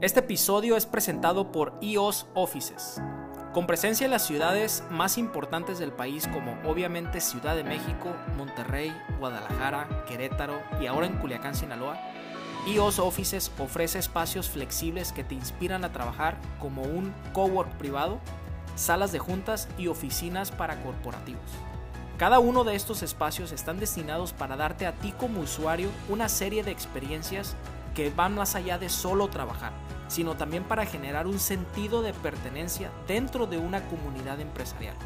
Este episodio es presentado por EOS Offices. Con presencia en las ciudades más importantes del país como obviamente Ciudad de México, Monterrey, Guadalajara, Querétaro y ahora en Culiacán, Sinaloa, EOS Offices ofrece espacios flexibles que te inspiran a trabajar como un cowork privado, salas de juntas y oficinas para corporativos. Cada uno de estos espacios están destinados para darte a ti como usuario una serie de experiencias que van más allá de solo trabajar, sino también para generar un sentido de pertenencia dentro de una comunidad empresarial.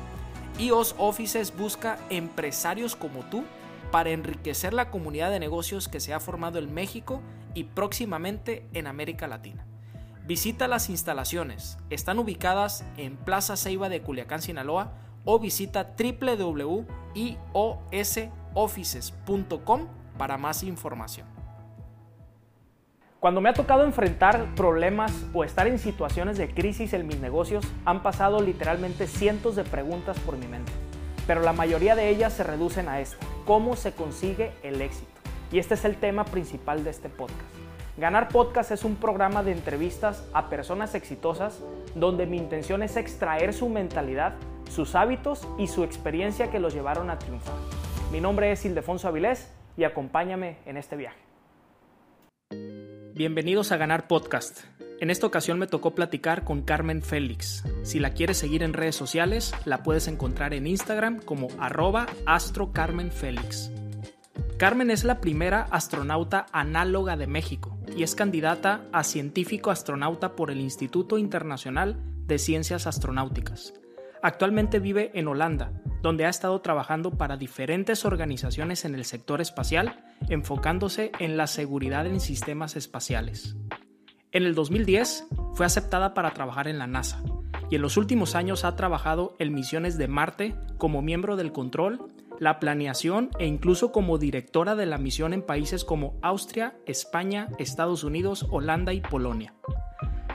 EOS Offices busca empresarios como tú para enriquecer la comunidad de negocios que se ha formado en México y próximamente en América Latina. Visita las instalaciones, están ubicadas en Plaza Ceiba de Culiacán, Sinaloa o visita www.iosoffices.com para más información. Cuando me ha tocado enfrentar problemas o estar en situaciones de crisis en mis negocios, han pasado literalmente cientos de preguntas por mi mente. Pero la mayoría de ellas se reducen a esta, ¿cómo se consigue el éxito? Y este es el tema principal de este podcast. Ganar Podcast es un programa de entrevistas a personas exitosas donde mi intención es extraer su mentalidad, sus hábitos y su experiencia que los llevaron a triunfar. Mi nombre es Ildefonso Avilés y acompáñame en este viaje. Bienvenidos a Ganar Podcast. En esta ocasión me tocó platicar con Carmen Félix. Si la quieres seguir en redes sociales, la puedes encontrar en Instagram como arroba astrocarmenfélix. Carmen es la primera astronauta análoga de México y es candidata a científico astronauta por el Instituto Internacional de Ciencias Astronáuticas. Actualmente vive en Holanda, donde ha estado trabajando para diferentes organizaciones en el sector espacial, enfocándose en la seguridad en sistemas espaciales. En el 2010 fue aceptada para trabajar en la NASA y en los últimos años ha trabajado en misiones de Marte como miembro del control, la planeación e incluso como directora de la misión en países como Austria, España, Estados Unidos, Holanda y Polonia.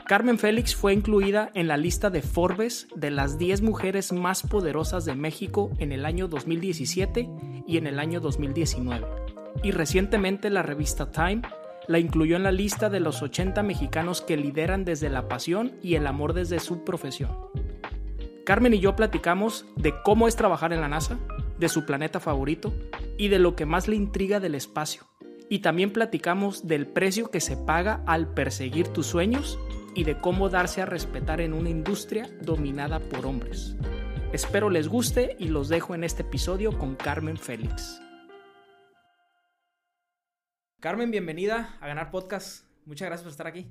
Carmen Félix fue incluida en la lista de Forbes de las 10 mujeres más poderosas de México en el año 2017 y en el año 2019. Y recientemente la revista Time la incluyó en la lista de los 80 mexicanos que lideran desde la pasión y el amor desde su profesión. Carmen y yo platicamos de cómo es trabajar en la NASA, de su planeta favorito y de lo que más le intriga del espacio. Y también platicamos del precio que se paga al perseguir tus sueños y de cómo darse a respetar en una industria dominada por hombres. Espero les guste y los dejo en este episodio con Carmen Félix. Carmen, bienvenida a Ganar Podcast. Muchas gracias por estar aquí.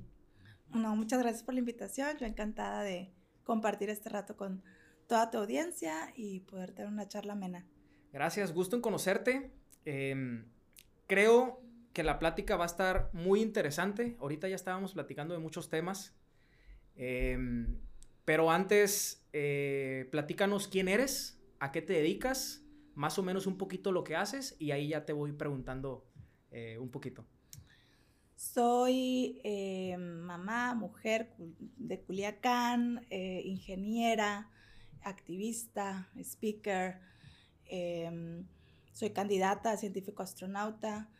No, muchas gracias por la invitación. Yo encantada de compartir este rato con toda tu audiencia y poder tener una charla amena. Gracias, gusto en conocerte. Em, creo que la plática va a estar muy interesante. Ahorita ya estábamos platicando de muchos temas. Em, pero antes, eh, platícanos quién eres, a qué te dedicas, más o menos un poquito lo que haces y ahí ya te voy preguntando eh, un poquito. Soy eh, mamá, mujer de Culiacán, ingeniera, activista, speaker. Em, soy candidata a científico astronauta.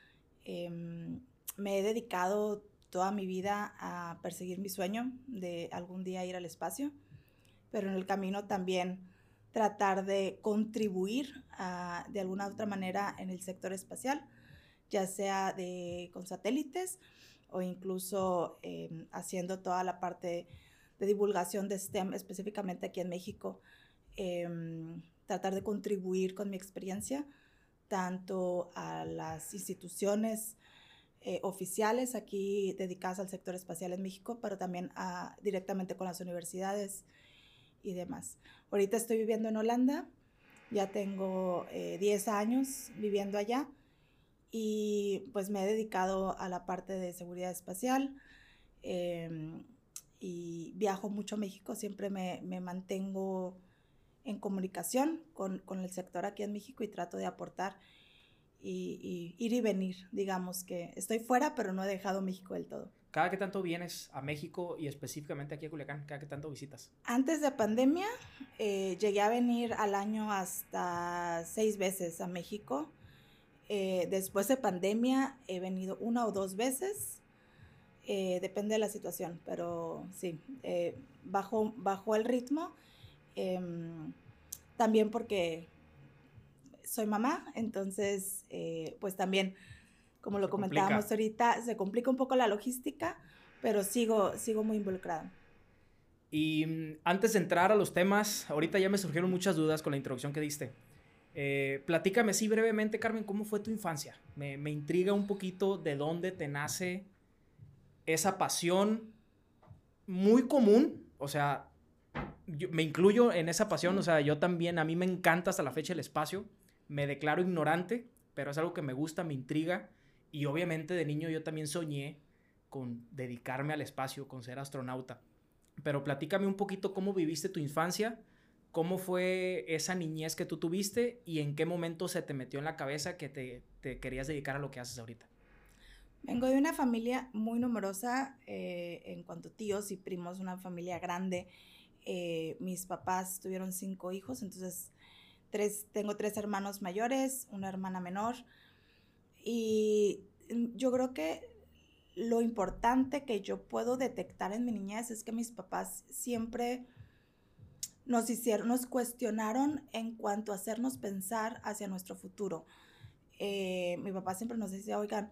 Em, me he dedicado toda mi vida a perseguir mi sueño de algún día ir al espacio, pero en el camino también tratar de contribuir de alguna otra manera en el sector espacial, ya sea de, con satélites o incluso em, haciendo toda la parte de divulgación de STEM, específicamente aquí en México, em, tratar de contribuir con mi experiencia tanto a las instituciones eh, oficiales aquí dedicadas al sector espacial en México, pero también directamente con las universidades y demás. Ahorita estoy viviendo en Holanda, ya tengo 10 eh, años viviendo allá y pues me he dedicado a la parte de seguridad espacial em, y viajo mucho a México, siempre me, me mantengo en comunicación con, con, el sector aquí en México y trato de aportar y, ir y venir, digamos que estoy fuera, pero no he dejado México del todo. ¿Cada qué tanto vienes a México y específicamente aquí a Culiacán? ¿Cada qué tanto visitas? Antes de pandemia eh, llegué a venir al año hasta seis veces a México. Eh, después de pandemia he venido una o dos veces. Eh, depende de la situación, pero sí, eh, bajo, bajo el ritmo. Em, también porque soy mamá, entonces, eh, pues también, como lo comentábamos ahorita, se complica un poco la logística, pero sigo, sigo muy involucrada. Y mm, antes de entrar a los temas, ahorita ya me surgieron muchas dudas con la introducción que diste. Eh, platícame así brevemente, Carmen, ¿cómo fue tu infancia? Me, me, intriga un poquito de dónde te nace esa pasión muy común, o sea, me incluyo en esa pasión, o sea, yo también, a mí me encanta hasta la fecha el espacio, me declaro ignorante, pero es algo que me gusta, me intriga, y obviamente de niño yo también soñé con dedicarme al espacio, con ser astronauta. Pero platícame un poquito cómo viviste tu infancia, ¿Cómo fue esa niñez que tú tuviste y en qué momento se te metió en la cabeza que te, querías dedicar a lo que haces ahorita? Vengo de una familia muy numerosa eh, en cuanto a tíos y primos, una familia grande. Eh, mis papás tuvieron cinco hijos, entonces tres, tengo tres hermanos mayores, una hermana menor. Y yo creo que lo importante que yo puedo detectar en mi niñez es que mis papás siempre nos hicieron, nos cuestionaron en cuanto a hacernos pensar hacia nuestro futuro. Eh, mi papá siempre nos decía, oigan,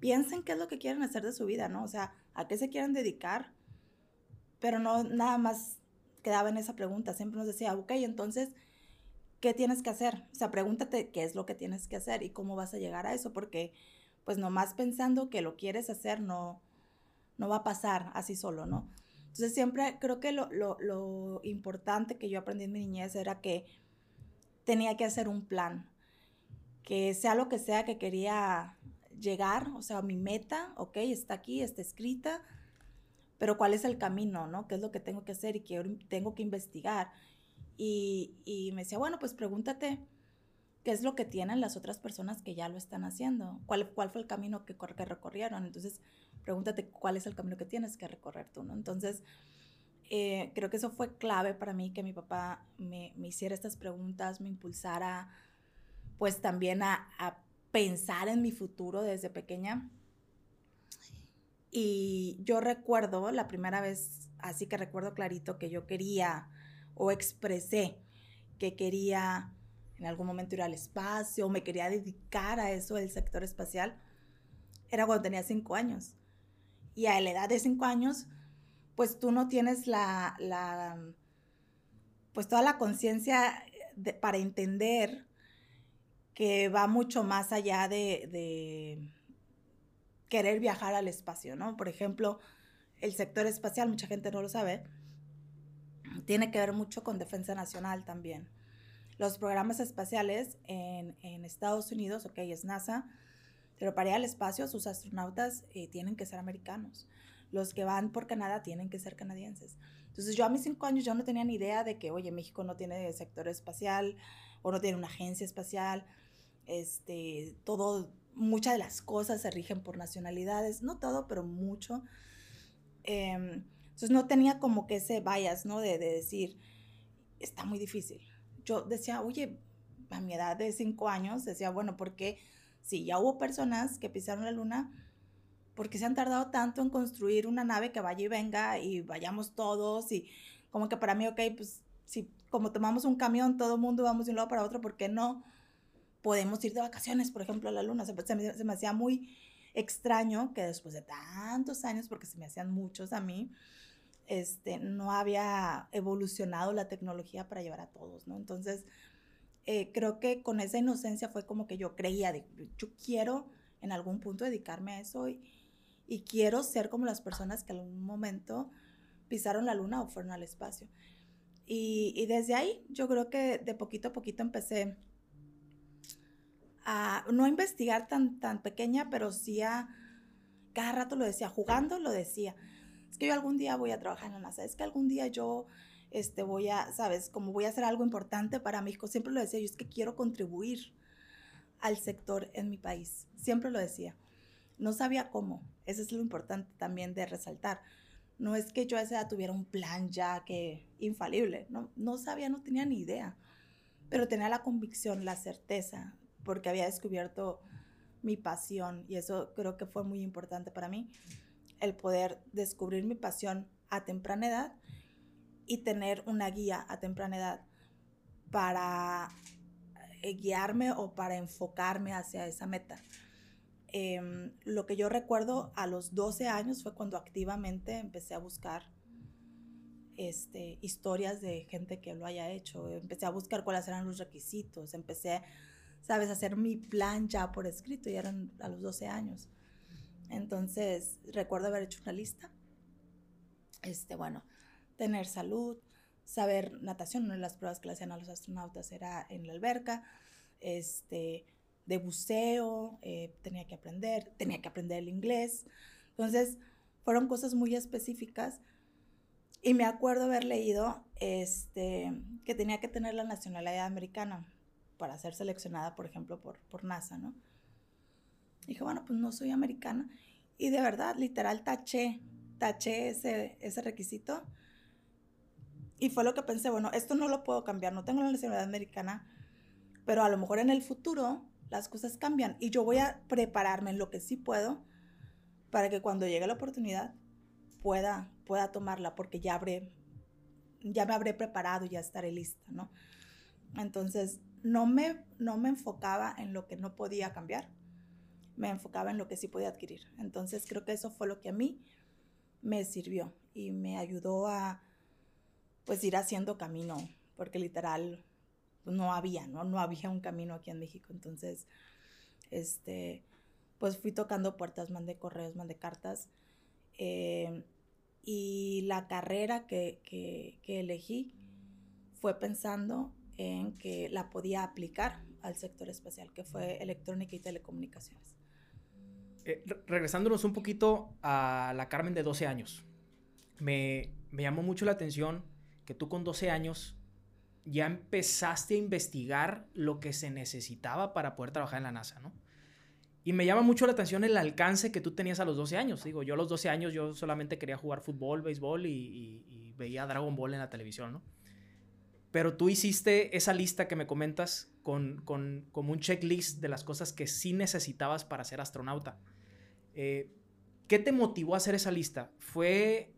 piensen qué es lo que quieren hacer de su vida, ¿no? O sea, a qué se quieren dedicar, pero no nada más quedaba en esa pregunta, siempre nos decía, ok, entonces, ¿qué tienes que hacer? O sea, pregúntate qué es lo que tienes que hacer y cómo vas a llegar a eso, porque pues nomás pensando que lo quieres hacer no, no va a pasar así solo, ¿no? Entonces siempre creo que lo, lo, lo, importante que yo aprendí en mi niñez era que tenía que hacer un plan, que sea lo que sea que quería llegar, o sea, mi meta, ok, está aquí, está escrita, pero cuál es el camino, ¿no? ¿Qué es lo que tengo que hacer y que tengo que investigar? Y, y me decía, bueno, pues pregúntate qué es lo que tienen las otras personas que ya lo están haciendo, cuál, fue el camino que, recorrieron. Entonces, pregúntate cuál es el camino que tienes que recorrer tú, ¿no? Entonces, eh, creo que eso fue clave para mí, que mi papá me, hiciera estas preguntas, me impulsara, pues también a, pensar en mi futuro desde pequeña. Y yo recuerdo la primera vez, así que recuerdo clarito que yo quería o expresé que quería en algún momento ir al espacio o me quería dedicar a eso del sector espacial, era cuando tenía cinco años. Y a la edad de cinco años, pues tú no tienes la, la pues toda la conciencia para entender que va mucho más allá de, querer viajar al espacio, ¿no? Por ejemplo, el sector espacial, mucha gente no lo sabe, tiene que ver mucho con defensa nacional también. Los programas espaciales en, en Estados Unidos, ok, es NASA, pero para ir al espacio, sus astronautas eh, tienen que ser americanos. Los que van por Canadá tienen que ser canadienses. Entonces yo a mis cinco años yo no tenía ni idea de que, oye, México no tiene sector espacial o no tiene una agencia espacial. Este, todo, muchas de las cosas se rigen por nacionalidades, no todo, pero mucho. Em, entonces no tenía como que ese bias, ¿no? De, de decir, está muy difícil. Yo decía, oye, a mi edad de cinco años, decía, bueno, ¿por qué? sí, ya hubo personas que pisaron la luna porque se han tardado tanto en construir una nave que vaya y venga y vayamos todos y como que para mí, ok, pues si como tomamos un camión, todo el mundo vamos de un lado para otro, ¿por qué no podemos ir de vacaciones, por ejemplo, a la luna? Se, me, se me hacía muy extraño que después de tantos años, porque se me hacían muchos a mí, este, no había evolucionado la tecnología para llevar a todos, ¿no? Entonces, eh, creo que con esa inocencia fue como que yo creía, de, yo quiero en algún punto dedicarme a eso y, y quiero ser como las personas que en algún momento pisaron la luna o fueron al espacio. Y, y, desde ahí yo creo que de poquito a poquito empecé no investigar tan, tan pequeña, pero sí a, cada rato lo decía, jugando lo decía. Es que yo algún día voy a trabajar en la NASA, es que algún día yo este, voy a, sabes, como voy a hacer algo importante para México, siempre lo decía, yo es que quiero contribuir al sector en mi país, siempre lo decía. No sabía cómo, eso es lo importante también de resaltar. No es que yo a esa edad tuviera un plan ya que infalible, no, no sabía, no tenía ni idea, pero tenía la convicción, la certeza, porque había descubierto mi pasión y eso creo que fue muy importante para mí. el poder descubrir mi pasión a temprana edad y tener una guía a temprana edad para eh, guiarme o para enfocarme hacia esa meta. Em, lo que yo recuerdo a los 12 años fue cuando activamente empecé a buscar este, historias de gente que lo haya hecho. Empecé a buscar cuáles eran los requisitos. Empecé, sabes, hacer mi plan ya por escrito y eran a los 12 años. Entonces, recuerdo haber hecho una lista. Este, bueno, tener salud, saber natación. Una de las pruebas que le hacían a los astronautas era en la alberca. Este, de buceo, eh, tenía que aprender, tenía que aprender el inglés. Entonces, fueron cosas muy específicas. Y me acuerdo haber leído este, que tenía que tener la nacionalidad americana para ser seleccionada, por ejemplo, por, por NASA, ¿no? dije, bueno, pues no soy americana. Y de verdad, literal, taché, taché ese, ese requisito. Y fue lo que pensé, bueno, esto no lo puedo cambiar, no tengo la nacionalidad americana, pero a lo mejor en el futuro las cosas cambian y yo voy a prepararme en lo que sí puedo para que cuando llegue la oportunidad pueda, pueda tomarla porque ya habré, ya me habré preparado y ya estaré lista, ¿no? Entonces, no me, no me enfocaba en lo que no podía cambiar, me enfocaba en lo que sí podía adquirir. Entonces, creo que eso fue lo que a mí me sirvió y me ayudó a, pues, ir haciendo camino, porque literal no había, ¿no? No había un camino aquí en México. Entonces, este, pues fui tocando puertas, mandé correos, mandé cartas. Eh, y la carrera que, que, elegí fue pensando en que la podía aplicar al sector espacial, que fue electrónica y telecomunicaciones. Eh, regresándonos un poquito a la Carmen de 12 años, me, me, llamó mucho la atención que tú con 12 años ya empezaste a investigar lo que se necesitaba para poder trabajar en la NASA, ¿no? Y me llama mucho la atención el alcance que tú tenías a los 12 años. Digo, yo a los 12 años yo solamente quería jugar fútbol, béisbol y, veía Dragon Ball en la televisión, ¿no? Pero tú hiciste esa lista que me comentas con, con, como un checklist de las cosas que sí necesitabas para ser astronauta. Eh, ¿Qué te motivó a hacer esa lista? ¿Fue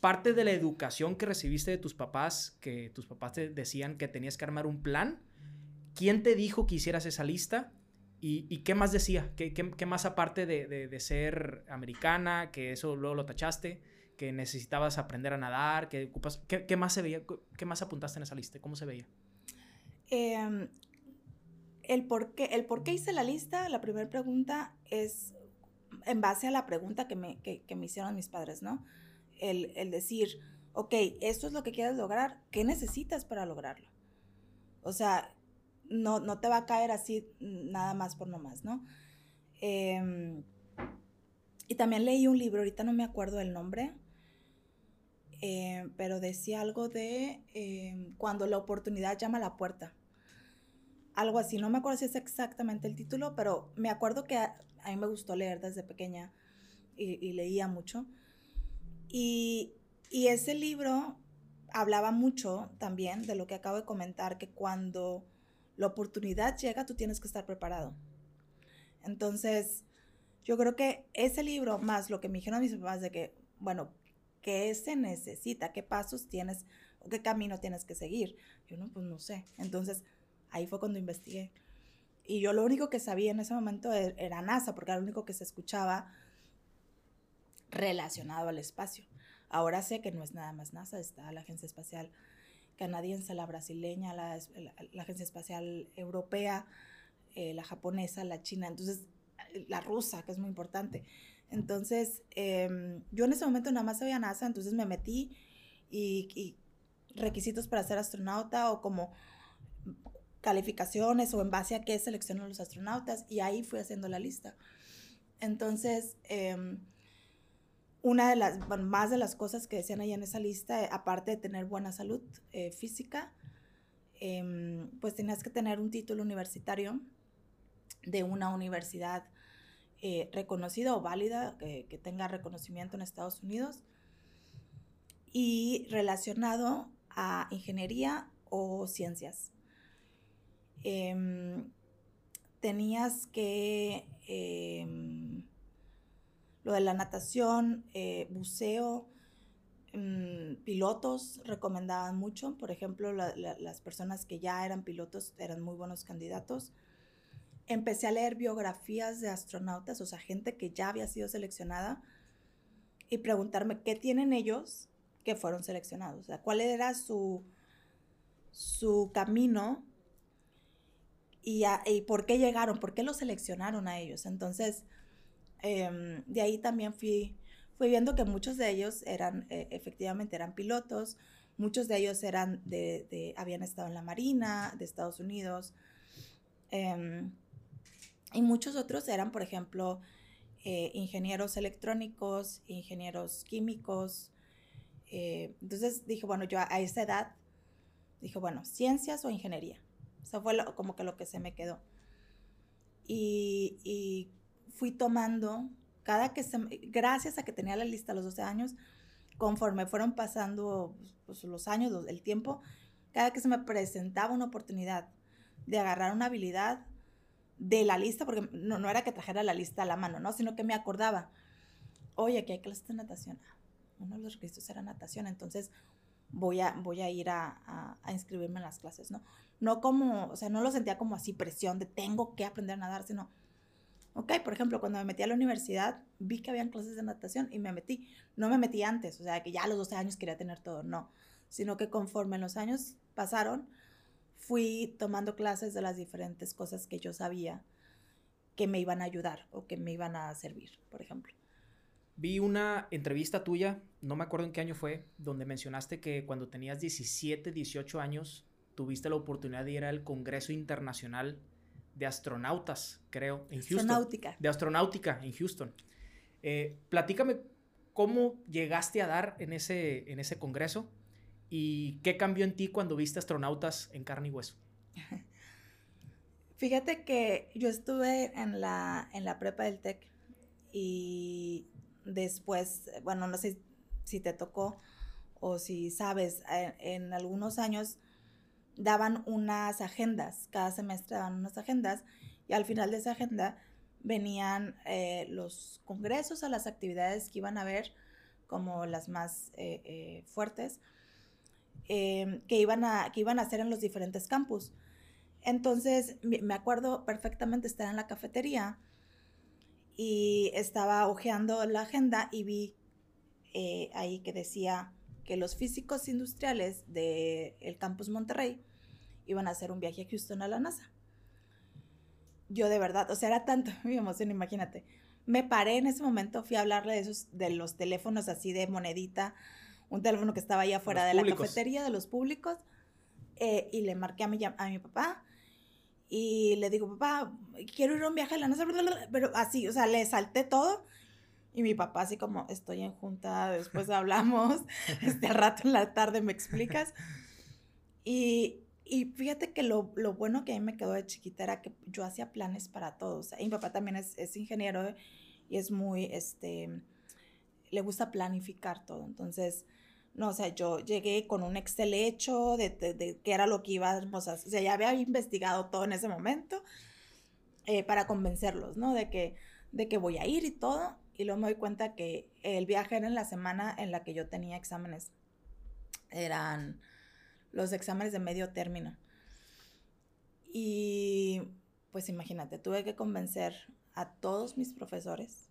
parte de la educación que recibiste de tus papás, que tus papás te decían que tenías que armar un plan, ¿quién te dijo que hicieras esa lista? ¿Y, qué más decía? ¿Qué, más aparte de, de, ser americana, que eso luego lo tachaste, que necesitabas aprender a nadar, que ocupas, ¿qué, más se veía? ¿Qué más apuntaste en esa lista? ¿Cómo se veía? Em, el, por qué, el por qué hice la lista, la primera pregunta es en base a la pregunta que me, que, me hicieron mis padres, ¿no? el, decir, ok, esto es lo que quieres lograr, ¿qué necesitas para lograrlo? O sea, no, no te va a caer así nada más por nomás, ¿no? Em, y también leí un libro, ahorita no me acuerdo el nombre, em, pero decía algo de em, cuando la oportunidad llama a la puerta. Algo así, no me acuerdo si es exactamente el título, pero me acuerdo que a, mí me gustó leer desde pequeña y leía mucho. Y, ese libro hablaba mucho también de lo que acabo de comentar, que cuando la oportunidad llega, tú tienes que estar preparado. Entonces, yo creo que ese libro, más lo que me dijeron mis papás de que, bueno, ¿qué se necesita? ¿Qué pasos tienes o qué camino tienes que seguir? Yo no, pues no sé. Entonces, ahí fue cuando investigué. Y yo lo único que sabía en ese momento e-, era NASA, porque era lo único que se escuchaba relacionado al espacio. Ahora sé que no es nada más NASA, está la Agencia Espacial Canadiense, la brasileña, la, Agencia Espacial Europea, eh, la japonesa, la china, entonces la rusa, que es muy importante. Entonces, em, yo en ese momento nada más sabía NASA, entonces me metí y, y requisitos para ser astronauta o como calificaciones o en base a qué seleccionan los astronautas y ahí fui haciendo la lista. Entonces, eh, una de las, más de las cosas que decían ahí en esa lista, eh, aparte de tener buena salud eh, física, em, pues tenías que tener un título universitario de una universidad eh, reconocida o válida, que tenga reconocimiento en Estados Unidos, y relacionado a ingeniería o ciencias. Em, tenías que em, lo de la natación, eh, buceo, mm, pilotos recomendaban mucho. Por ejemplo, las personas que ya eran pilotos eran muy buenos candidatos. Empecé a leer biografías de astronautas, o sea, gente que ya había sido seleccionada, y preguntarme qué tienen ellos que fueron seleccionados. O sea, cuál era su, su camino y, y por qué llegaron, por qué los seleccionaron a ellos. Entonces, Em, de ahí también fui, fui viendo que muchos de ellos eran, eh, efectivamente, eran pilotos, muchos de ellos eran de, habían estado en la Marina de Estados Unidos, em, y muchos otros eran, por ejemplo, eh, ingenieros electrónicos, ingenieros químicos. Eh, entonces dije, bueno, yo a, esa edad, dije, bueno, ciencias o ingeniería. Eso fue como que lo que se me quedó. Y, y fui tomando, cada que se, gracias a que tenía la lista a los 12 años, conforme fueron pasando pues, los años, el tiempo, cada que se me presentaba una oportunidad de agarrar una habilidad de la lista, porque no, no era que trajera la lista a la mano, ¿no? Sino que me acordaba, oye, aquí hay clases de natación. Uno de los requisitos era natación, entonces voy a, voy a ir a, a, inscribirme en las clases, ¿no? No como, o sea, no lo sentía como así presión de tengo que aprender a nadar, sino Ok, por ejemplo, cuando me metí a la universidad, vi que habían clases de natación y me metí. No me metí antes, o sea, que ya a los 12 años quería tener todo, no. Sino que conforme los años pasaron, fui tomando clases de las diferentes cosas que yo sabía que me iban a ayudar o que me iban a servir, por ejemplo. Vi una entrevista tuya, no me acuerdo en qué año fue, donde mencionaste que cuando tenías 17, 18 años, tuviste la oportunidad de ir al Congreso Internacional de astronautas, creo, en Houston. Astronáutica. De astronáutica en Houston. Eh, platícame cómo llegaste a dar en ese, en ese congreso y qué cambió en ti cuando viste astronautas en carne y hueso. Fíjate que yo estuve en la, en la prepa del TEC y después, bueno, no sé si te tocó o si sabes, en algunos años daban unas agendas, cada semestre daban unas agendas y al final de esa agenda venían eh, los congresos o las actividades que iban a ver como las más eh, eh, fuertes em, que, iban a, que iban a hacer en los diferentes campus. Entonces me acuerdo perfectamente estar en la cafetería y estaba hojeando la agenda y vi ahí que decía que los físicos industriales del campus Monterrey iban a hacer un viaje a Houston a la NASA. Yo de verdad, o sea, era tanto mi emoción, imagínate. Me paré en ese momento, fui a hablarle de esos, de los teléfonos así de monedita, un teléfono que estaba ahí afuera de la cafetería, de los públicos, eh, y le marqué a mi, a mi papá y le digo, papá, quiero ir a un viaje a la NASA, pero así, o sea, le salté todo y mi papá así como, estoy en junta, después hablamos, este rato en la tarde me explicas. Y, y fíjate que lo, lo, bueno que a mí me quedó de chiquita era que yo hacía planes para todos. Y mi papá también es, es ingeniero y es muy, este, le gusta planificar todo. Entonces, no, o sea, yo llegué con un Excel hecho de, de, qué era lo que íbamos a. O sea, ya había investigado todo en ese momento eh, para convencerlos, ¿no? De que, de que voy a ir y todo y luego me doy cuenta que el viaje era en la semana en la que yo tenía exámenes. Eran los exámenes de medio término. Y pues imagínate, tuve que convencer a todos mis profesores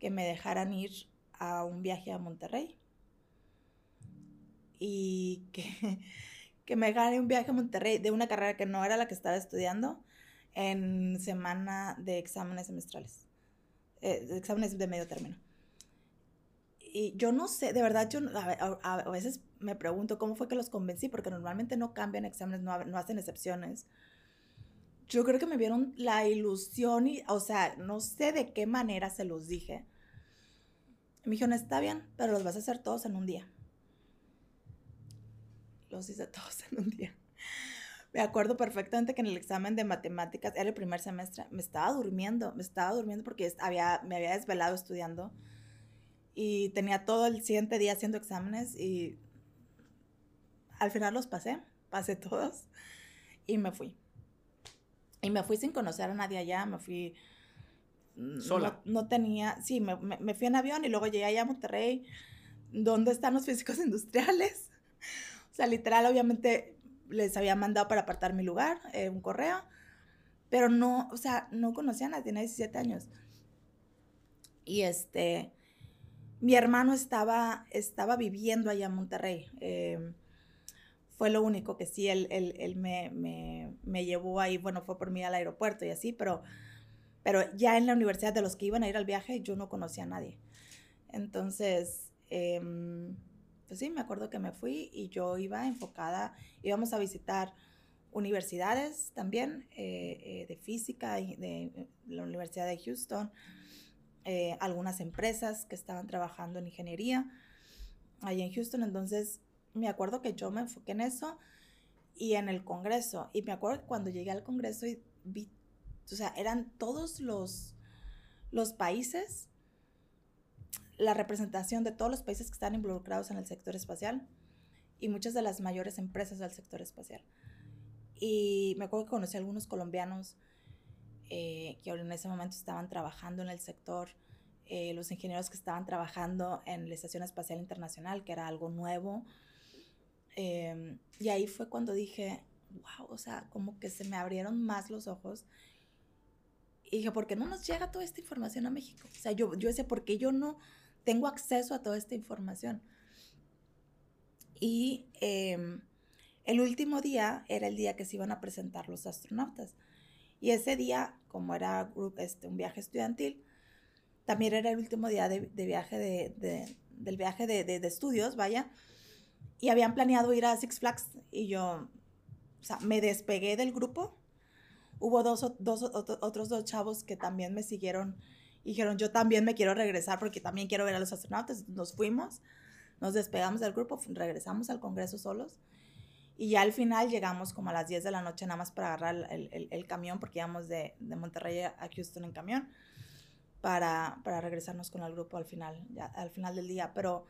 que me dejaran ir a un viaje a Monterrey y que, que me dejaran un viaje a Monterrey de una carrera que no era la que estaba estudiando en semana de exámenes semestrales. Eh, exámenes de medio término. Y yo no sé, de verdad, yo a, veces me pregunto cómo fue que los convencí, porque normalmente no cambian exámenes, no, no hacen excepciones. Yo creo que me vieron la ilusión y, o sea, no sé de qué manera se los dije. Me dijeron, está bien, pero los vas a hacer todos en un día. Los hice todos en un día. Me acuerdo perfectamente que en el examen de matemáticas, era el primer semestre, me estaba durmiendo, me estaba durmiendo porque había, me había desvelado estudiando y tenía todo el siguiente día haciendo exámenes y al final los pasé, pasé todos y me fui. Y me fui sin conocer a nadie allá, me fui ¿Sola? No, tenía, sí, me, me, fui en avión y luego llegué allá a Monterrey, donde están los físicos industriales. Sea, literal, obviamente les había mandado para apartar mi lugar, eh, un correo, pero no, o sea, no conocía a nadie, tenía 17 años. Y este, mi hermano estaba, estaba viviendo allá en Monterrey. Em, fue lo único que sí, él, él, me, me, me, llevó ahí, bueno, fue por mí al aeropuerto y así, pero, pero ya en la universidad de los que iban a ir al viaje, yo no conocía a nadie. Entonces, em, pues sí, me acuerdo que me fui y yo iba enfocada, íbamos a visitar universidades también, eh, eh, de física, de la Universidad de Houston, eh, algunas empresas que estaban trabajando en ingeniería ahí en Houston. Entonces, me acuerdo que yo me enfoqué en eso y en el Congreso. Y me acuerdo que cuando llegué al Congreso y vi, o sea, eran todos los, los países, la representación de todos los países que están involucrados en el sector espacial y muchas de las mayores empresas del sector espacial. Y me acuerdo que conocí a algunos colombianos eh, que en ese momento estaban trabajando en el sector, eh, los ingenieros que estaban trabajando en la Estación Espacial Internacional, que era algo nuevo. Em, y ahí fue cuando dije, wow, o sea, como que se me abrieron más los ojos. Y dije, ¿por qué no nos llega toda esta información a México? O sea, yo, yo decía, ¿por qué yo no tengo acceso a toda esta información? Y em, el último día era el día que se iban a presentar los astronautas. Y ese día, como era este, un viaje estudiantil, también era el último día de, viaje de, del viaje de, estudios, vaya, y habían planeado ir a Six Flags y yo, o sea, me despegué del grupo. Hubo dos, dos, otros dos chavos que también me siguieron dijeron, yo también me quiero regresar porque también quiero ver a los astronautas. Nos fuimos, nos despegamos del grupo, regresamos al Congreso solos y ya al final llegamos como a las 10 de la noche nada más para agarrar el, el, el camión, porque íbamos de, de, Monterrey a Houston en camión, para, para, regresarnos con el grupo al final, ya, al final del día. Pero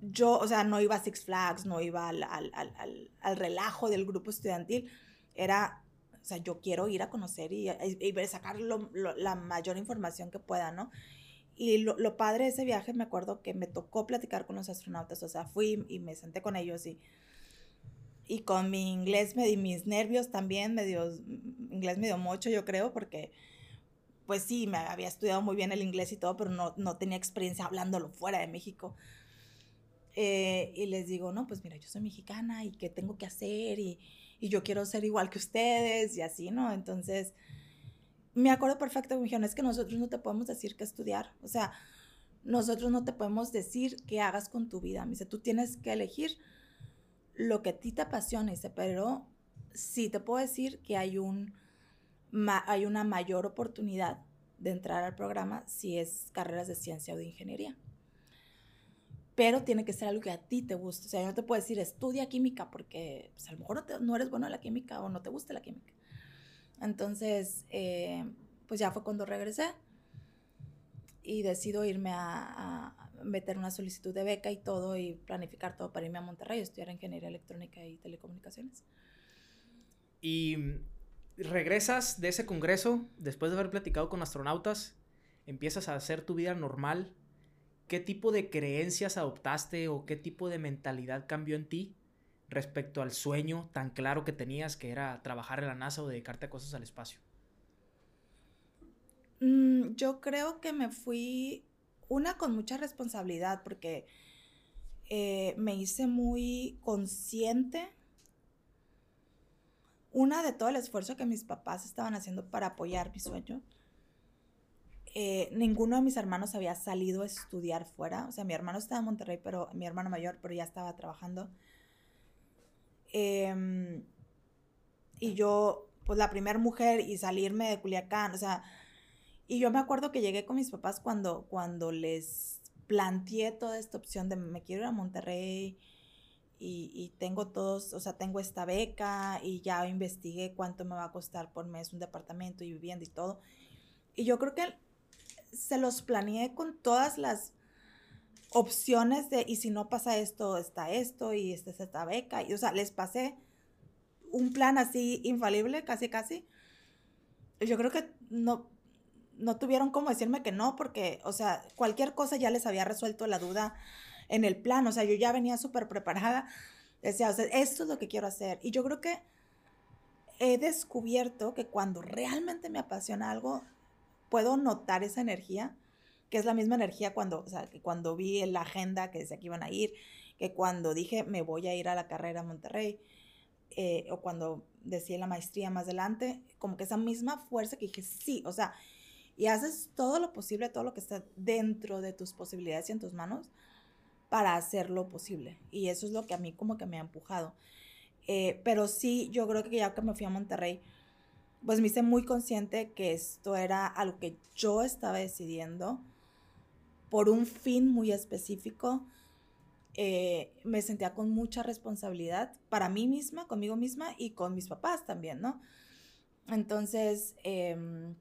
yo, o sea, no iba a Six Flags, no iba al, al, al, al relajo del grupo estudiantil. Era, o sea, yo quiero ir a conocer y, y, sacar la mayor información que pueda, ¿no? Y lo, lo, padre de ese viaje, me acuerdo que me tocó platicar con los astronautas, o sea, fui y me senté con ellos y y con mi inglés, me, mis nervios también, medio, inglés medio mocho yo creo, porque pues sí, me había estudiado muy bien el inglés y todo, pero no, no tenía experiencia hablándolo fuera de México. Eh, y les digo, no, pues mira, yo soy mexicana y qué tengo que hacer y, y, yo quiero ser igual que ustedes y así, ¿no? Entonces, me acuerdo perfecto, me dijeron, es que nosotros no te podemos decir qué estudiar, o sea, nosotros no te podemos decir qué hagas con tu vida, me dice, tú tienes que elegir lo que a ti te apasiona, dice, pero sí te puedo decir que hay, un, hay una mayor oportunidad de entrar al programa si es carreras de ciencia o de ingeniería. Pero tiene que ser algo que a ti te guste. O sea, yo no te puedo decir estudia química porque pues, a lo mejor no, eres bueno en la química o no te gusta la química. Entonces, eh, pues ya fue cuando regresé y decido irme a, meter una solicitud de beca y todo y planificar todo para irme a Monterrey a estudiar ingeniería electrónica y telecomunicaciones. Y regresas de ese congreso, después de haber platicado con astronautas, empiezas a hacer tu vida normal. ¿Qué tipo de creencias adoptaste o qué tipo de mentalidad cambió en ti respecto al sueño tan claro que tenías que era trabajar en la NASA o dedicarte a cosas al espacio? Mm, yo creo que me fui una con mucha responsabilidad porque eh, me hice muy consciente, una de todo el esfuerzo que mis papás estaban haciendo para apoyar mi sueño. Eh, ninguno de mis hermanos había salido a estudiar fuera, o sea, mi hermano estaba en Monterrey, pero mi hermano mayor, pero ya estaba trabajando. Em, y yo, pues la primera mujer y salirme de Culiacán, o sea, y yo me acuerdo que llegué con mis papás cuando, cuando les planteé toda esta opción de me quiero ir a Monterrey y, y, tengo todos, o sea, tengo esta beca y ya investigué cuánto me va a costar por mes un departamento y vivienda y todo. Y yo creo que se los planeé con todas las opciones de, y si no pasa esto, está esto y esta es esta beca. Y, o sea, les pasé un plan así infalible, casi, casi. Yo creo que no, no tuvieron cómo decirme que no, porque, o sea, cualquier cosa ya les había resuelto la duda en el plan, o sea, yo ya venía súper preparada, decía, o sea, esto es lo que quiero hacer. Y yo creo que he descubierto que cuando realmente me apasiona algo, puedo notar esa energía, que es la misma energía cuando, o sea, que cuando vi la agenda que decía que iban a ir, que cuando dije me voy a ir a la carrera a Monterrey, eh, o cuando decía la maestría más adelante, como que esa misma fuerza que dije, sí, o sea, y haces todo lo posible, todo lo que está dentro de tus posibilidades y en tus manos para hacerlo posible. Y eso es lo que a mí como que me ha empujado. Eh, pero sí, yo creo que ya que me fui a Monterrey, pues me hice muy consciente que esto era algo que yo estaba decidiendo por un fin muy específico. Eh, me sentía con mucha responsabilidad para mí misma, conmigo misma y con mis papás también, ¿no? Entonces, em,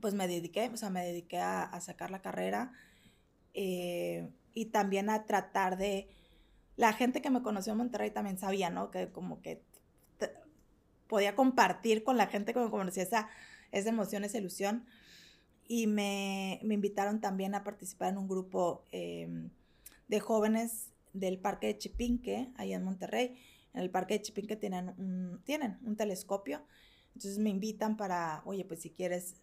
pues me dediqué, o sea, me dediqué a, sacar la carrera eh, y también a tratar de... La gente que me conoció en Monterrey también sabía, ¿no? Que como que podía compartir con la gente me conocía esa, esa emoción, esa ilusión. Y me, me invitaron también a participar en un grupo em, de jóvenes del Parque de Chipinque, ahí en Monterrey. En el Parque de Chipinque tienen un, tienen un telescopio. Entonces me invitan para, oye, pues si quieres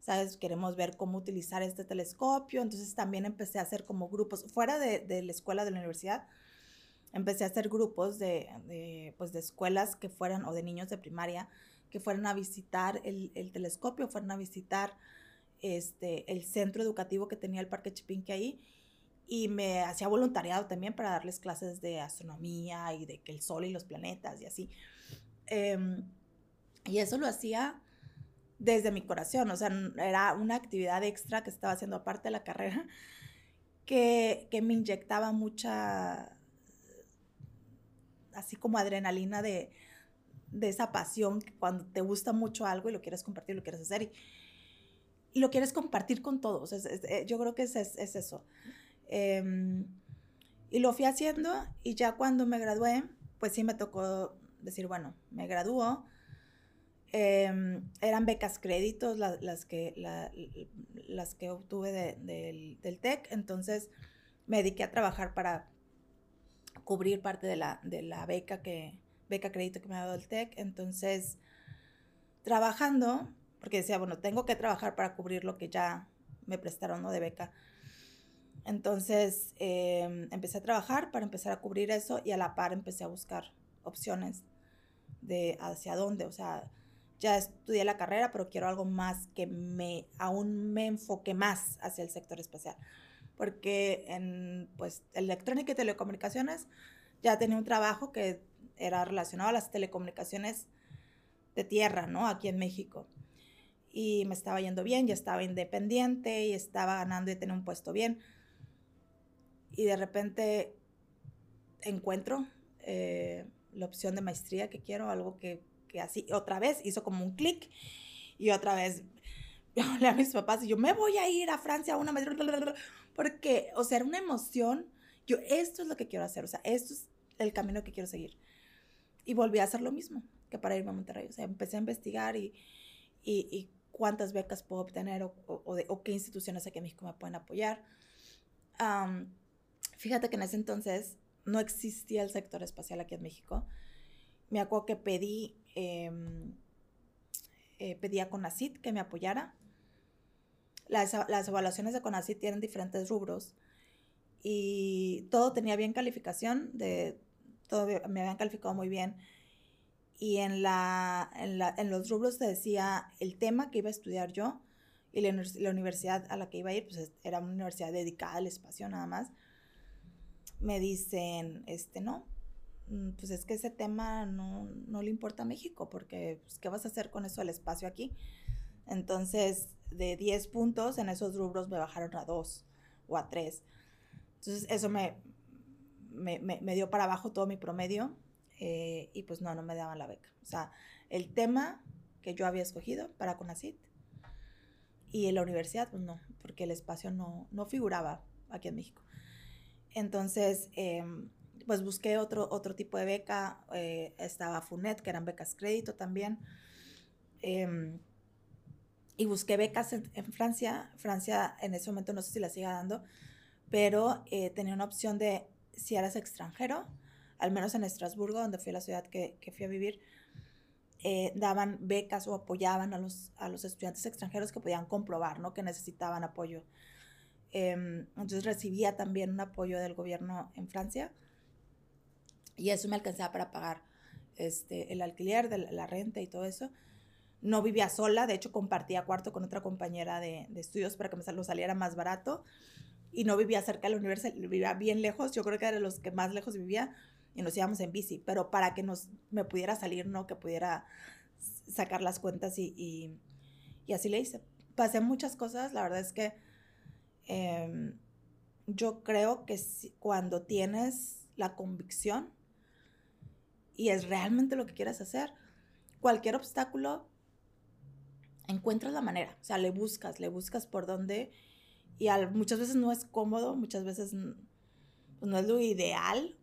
¿sabes? Queremos ver cómo utilizar este telescopio. Entonces también empecé a hacer como grupos, fuera de, de la escuela de la universidad, empecé a hacer grupos de, de, pues, de escuelas que fueran, o de niños de primaria, que fueran a visitar el, el telescopio, fueran a visitar este, el centro educativo que tenía el Parque Chipinque ahí. Y me hacía voluntariado también para darles clases de astronomía y de que el sol y los planetas y así. Em, y eso lo hacía desde mi corazón, o sea, era una actividad extra que estaba haciendo aparte de la carrera, que, que me inyectaba mucha, así como adrenalina de, de esa pasión, cuando te gusta mucho algo y lo quieres compartir, lo quieres hacer y, lo quieres compartir con todos. Eh, yo creo que es, es, eso. Em, y lo fui haciendo y ya cuando me gradué, pues sí me tocó decir, bueno, me graduó, Em, eran becas créditos las, que, las que obtuve del, del TEC, entonces me dediqué a trabajar para cubrir parte de la, de la beca, que, beca crédito que me ha dado el TEC, entonces trabajando, porque decía, bueno, tengo que trabajar para cubrir lo que ya me prestaron ¿no? de beca. Entonces em, empecé a trabajar para empezar a cubrir eso y a la par empecé a buscar opciones de hacia dónde, o sea, ya estudié la carrera, pero quiero algo más que me, aún me enfoque más hacia el sector espacial. Porque en, pues, electrónica y telecomunicaciones ya tenía un trabajo que era relacionado a las telecomunicaciones de tierra, ¿no? Aquí en México. Y me estaba yendo bien, ya estaba independiente y estaba ganando y tenía un puesto bien. Y de repente encuentro eh, la opción de maestría que quiero, algo que que así, otra vez hizo como un clic y otra vez le a mis papás y yo me voy a ir a Francia a una porque, o sea, era una emoción. Yo, esto es lo que quiero hacer, o sea, esto es el camino que quiero seguir. Y volví a hacer lo mismo que para irme a Monterrey. O sea, empecé a investigar y, y, cuántas becas puedo obtener o, o, qué instituciones aquí en México me pueden apoyar. fíjate que en ese entonces no existía el sector espacial aquí en México. Me acuerdo que pedí Em, eh, pedía a CONACIT que me apoyara. Las, las, evaluaciones de CONACIT tienen diferentes rubros y todo tenía bien calificación, de, todo me habían calificado muy bien. Y en, la, en, la, en los rubros te decía el tema que iba a estudiar yo y la, la, universidad a la que iba a ir, pues era una universidad dedicada al espacio nada más. Me dicen, este, no, Mm, pues es que ese tema no, no le importa a México, porque pues, ¿qué vas a hacer con eso del espacio aquí? Entonces, de 10 puntos, en esos rubros me bajaron a 2 o a 3. Entonces, eso me, me, me, dio para abajo todo mi promedio eh, y pues no, no me daban la beca. O sea, el tema que yo había escogido para CONACIT y en la universidad, pues no, porque el espacio no, no figuraba aquí en México. Entonces, eh, pues busqué otro, otro tipo de beca, eh, estaba FUNET, que eran becas crédito también. Em, y busqué becas en, Francia. Francia en ese momento no sé si la siga dando, pero eh, tenía una opción de si eras extranjero, al menos en Estrasburgo, donde fui a la ciudad que, que fui a vivir, eh, daban becas o apoyaban a los, a los estudiantes extranjeros que podían comprobar, ¿no? Que necesitaban apoyo. Em, entonces recibía también un apoyo del gobierno en Francia y eso me alcanzaba para pagar este, el alquiler, de la renta y todo eso no vivía sola, de hecho compartía cuarto con otra compañera de, estudios para que me lo saliera más barato. Y no vivía cerca de la universidad, vivía bien lejos, yo creo que era de los que más lejos vivía y nos íbamos en bici, pero para que nos, me pudiera salir, ¿no? Que pudiera sacar las cuentas y, y, así le hice. Pasé muchas cosas, la verdad es que em, yo creo que cuando tienes la convicción y es realmente lo que quieres hacer, cualquier obstáculo encuentras la manera, o sea, le buscas, le buscas por dónde y muchas veces no es cómodo, muchas veces pues, no es lo ideal,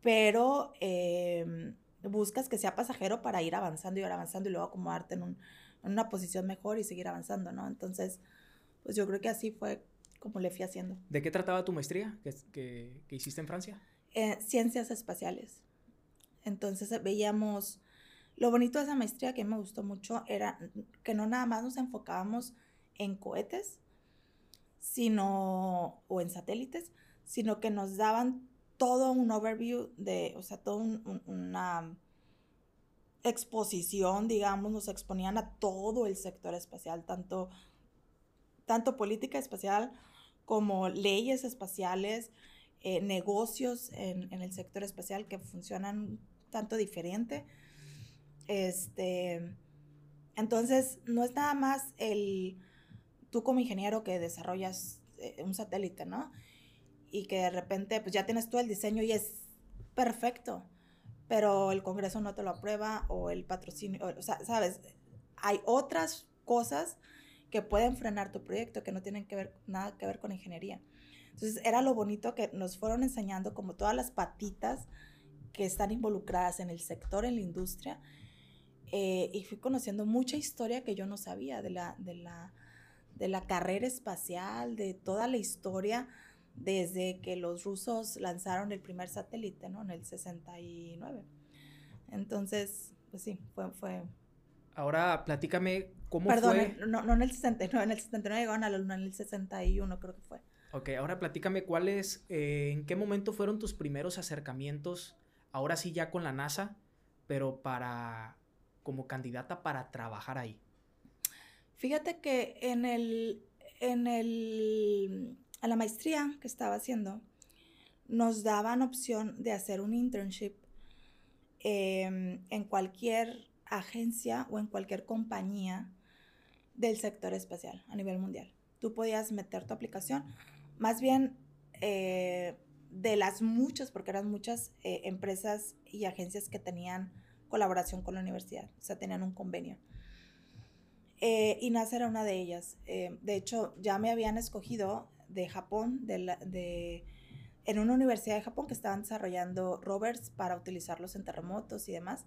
pero em, buscas que sea pasajero para ir avanzando y ir avanzando y luego acomodarte en, una posición mejor y seguir avanzando, ¿no? Entonces, pues yo creo que así fue como le fui haciendo. ¿De qué trataba tu maestría que, que, hiciste en Francia? Eh, ciencias espaciales. Entonces veíamos lo bonito de esa maestría que me gustó mucho era que no nada más nos enfocábamos en cohetes, sino, o en satélites, sino que nos daban todo un overview de, o sea, toda una exposición, digamos, nos exponían a todo el sector espacial, tanto, tanto política espacial como leyes espaciales, eh, negocios en, en, el sector espacial que funcionan tanto diferente. Este, entonces, no es nada más el, tú como ingeniero que desarrollas eh, un satélite, ¿no? Y que de repente, pues ya tienes todo el diseño y es perfecto, pero el Congreso no te lo aprueba o el patrocinio, o, sea, sabes, hay otras cosas que pueden frenar tu proyecto que no tienen que ver, nada que ver con ingeniería. Entonces, era lo bonito que nos fueron enseñando como todas las patitas que están involucradas en el sector, en la industria, eh, y fui conociendo mucha historia que yo no sabía de la, de, la, de la carrera espacial, de toda la historia desde que los rusos lanzaron el primer satélite, ¿no? En el 69. Entonces, pues sí, fue... fue... Ahora, platícame cómo Perdón, fue... no, no en el 69, en el 69 llegaron a la luna, en el 61 creo que fue. Ok, ahora platícame cuáles, eh, en qué momento fueron tus primeros acercamientos, ahora sí ya con la NASA, pero para como candidata para trabajar ahí? Fíjate que en el, en el, a la maestría que estaba haciendo, nos daban opción de hacer un internship em, en cualquier agencia o en cualquier compañía del sector espacial a nivel mundial. Tú podías meter tu aplicación, más bien eh, de las muchas, porque eran muchas eh, empresas y agencias que tenían colaboración con la universidad, o sea, tenían un convenio. Eh, y NASA era una de ellas. Eh, de hecho, ya me habían escogido de Japón, de, en una universidad de Japón que estaban desarrollando rovers para utilizarlos en terremotos y demás,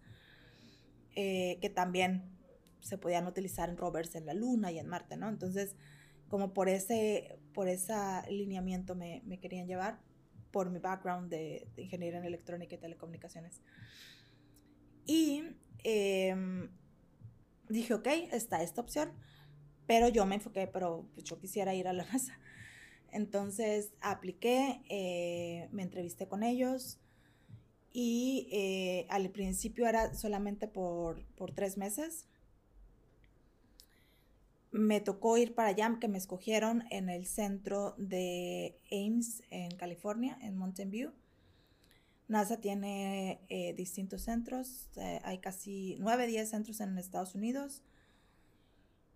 eh, que también se podían utilizar en rovers en la Luna y en Marte, ¿no? Entonces, como por ese, por ese lineamiento me, me querían llevar, por mi background de, de ingeniería en electrónica y telecomunicaciones. Y em, dije, ok, está esta opción, pero yo me enfoqué, pero pues, yo quisiera ir a la NASA. Entonces apliqué, eh, me entrevisté con ellos y eh, al principio era solamente por, por, tres meses. Me tocó ir para allá, que me escogieron en el centro de Ames en California, en Mountain View. NASA tiene eh, distintos centros, eh, hay casi 9, 10 centros en Estados Unidos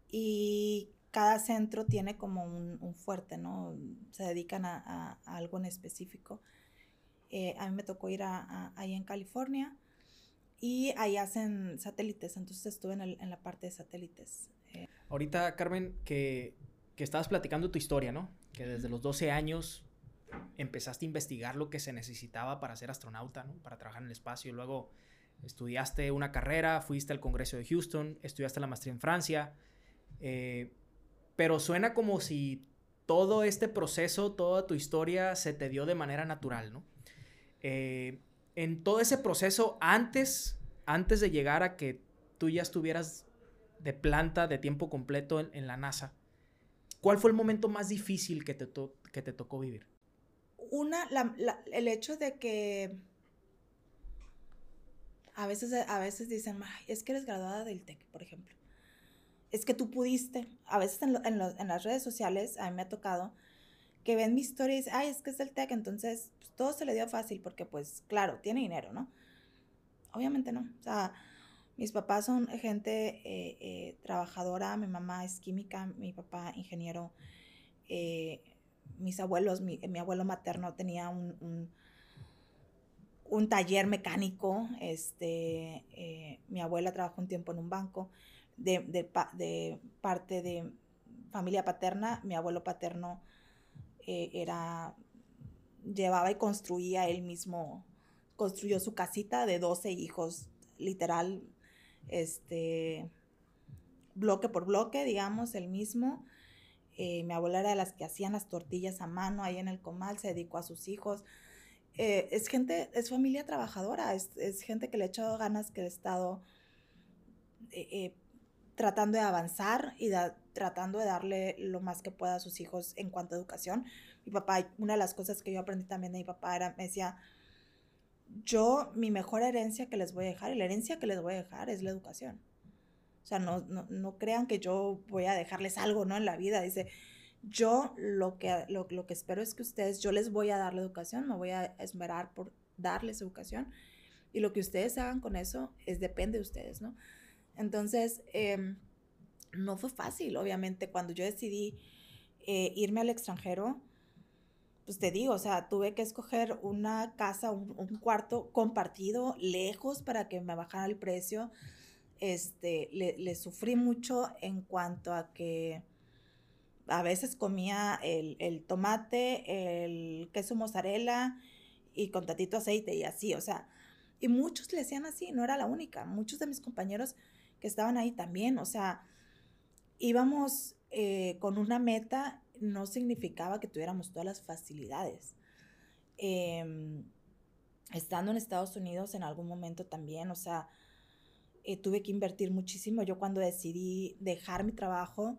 y cada centro tiene como un, fuerte, ¿no? Se dedican a, algo en específico. Eh, a mí me tocó ir a, ahí en California y ahí hacen satélites, entonces estuve en, la parte de satélites. Ahorita, Carmen, que, que estabas platicando tu historia, ¿no? Que desde los 12 años empezaste a investigar lo que se necesitaba para ser astronauta, ¿no? para trabajar en el espacio. Luego estudiaste una carrera, fuiste al Congreso de Houston, estudiaste la maestría en Francia Eh, pero suena como si todo este proceso, toda tu historia se te dio de manera natural, ¿no? Eh, en todo ese proceso, antes, antes de llegar a que tú ya estuvieras de planta de tiempo completo en, la NASA, ¿cuál fue el momento más difícil que te, que te tocó vivir? Una, el hecho de que a veces, a veces dicen, es que eres graduada del TEC, por ejemplo. Es que tú pudiste. A veces en, las redes sociales, a mí me ha tocado que ven mi historia y dicen, ay, es que es del TEC, entonces pues, todo se le dio fácil porque, pues, claro, tiene dinero, ¿no? Obviamente no. O sea, mis papás son gente eh, eh, trabajadora, mi mamá es química, mi papá ingeniero, eh, mis abuelos, mi, abuelo materno tenía un un taller mecánico, este, eh, mi abuela trabajó un tiempo en un banco, de, de, parte de familia paterna, mi abuelo paterno eh, era, llevaba y construía él mismo, construyó su casita de 12 hijos, literal, este, bloque por bloque, digamos, el mismo. Eh, mi abuela era de las que hacían las tortillas a mano ahí en el comal, se dedicó a sus hijos. Eh, es gente, es familia trabajadora, es, gente que le ha echado ganas, que ha estado eh, eh, tratando de avanzar y tratando de darle lo más que pueda a sus hijos en cuanto a educación. Mi papá, una de las cosas que yo aprendí también de mi papá era, me decía, yo, mi mejor herencia que les voy a dejar, y la herencia que les voy a dejar es la educación. O sea, no, no, no crean que yo voy a dejarles algo, ¿no? En la vida. Dice, yo lo que, lo, que espero es que ustedes, yo les voy a dar la educación, me voy a esmerar por darles educación y lo que ustedes hagan con eso es depende de ustedes, ¿no? Entonces, em, no fue fácil, obviamente, cuando yo decidí eh, irme al extranjero, pues te digo, o sea, tuve que escoger una casa, un, cuarto compartido, lejos para que me bajara el precio. Este, le, sufrí mucho en cuanto a que a veces comía el, tomate, el queso mozzarella y con tatito aceite y así, o sea, y muchos le decían así, no era la única, muchos de mis compañeros que estaban ahí también, o sea, íbamos eh, con una meta, no significaba que tuviéramos todas las facilidades. Em, estando en Estados Unidos en algún momento también, o sea, eh, tuve que invertir muchísimo. Yo cuando decidí dejar mi trabajo,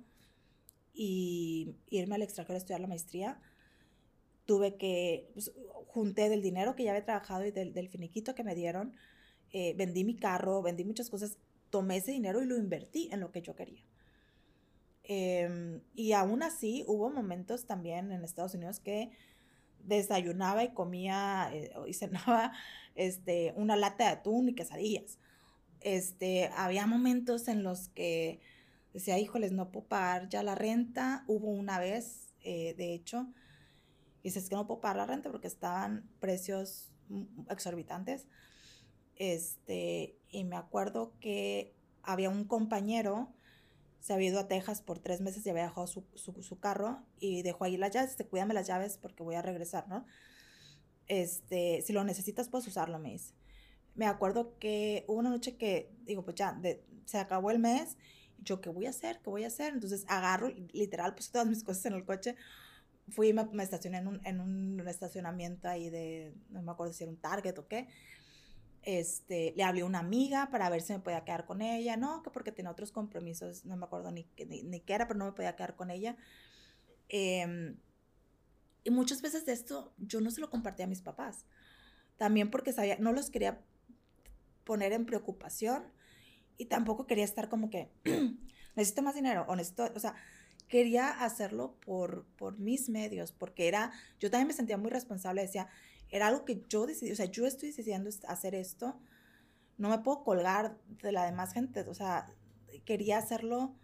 y irme al extranjero a estudiar la maestría, tuve que, pues, junté del dinero que ya había trabajado y del, finiquito que me dieron, eh, vendí mi carro, vendí muchas cosas, tomé ese dinero y lo invertí en lo que yo quería. Em, y aún así hubo momentos también en Estados Unidos que desayunaba y comía eh, y cenaba este, una lata de atún y quesadillas. Este, había momentos en los que decía, híjoles, no puedo pagar ya la renta. Hubo una vez, eh, de hecho, y dices que no puedo pagar la renta porque estaban precios exorbitantes. Este, y me acuerdo que había un compañero, se había ido a Texas por tres meses y había dejado su, su, carro y dejó ahí las llaves, te cuídame las llaves porque voy a regresar, ¿no? Este, si lo necesitas, puedes usarlo, me dice. Me acuerdo que hubo una noche que, digo, pues ya, se acabó el mes yo, ¿qué voy a hacer? ¿Qué voy a hacer? Entonces agarro, literal, puse todas mis cosas en el coche. Fui y me, estacioné en un, en un estacionamiento ahí de, no me acuerdo si era un Target o qué. Este, le hablé a una amiga para ver si me podía quedar con ella. No, que porque tenía otros compromisos, no me acuerdo ni, ni, ni qué era, pero no me podía quedar con ella. Em, y muchas veces esto yo no se lo compartía a mis papás. También porque sabía, no los quería poner en preocupación y tampoco quería estar como que, necesito más dinero, o necesito, o sea, quería hacerlo por, por mis medios, porque era, yo también me sentía muy responsable, decía, era algo que yo decidí, o sea, yo estoy decidiendo hacer esto, no me puedo colgar de la demás gente, o sea, quería hacerlo,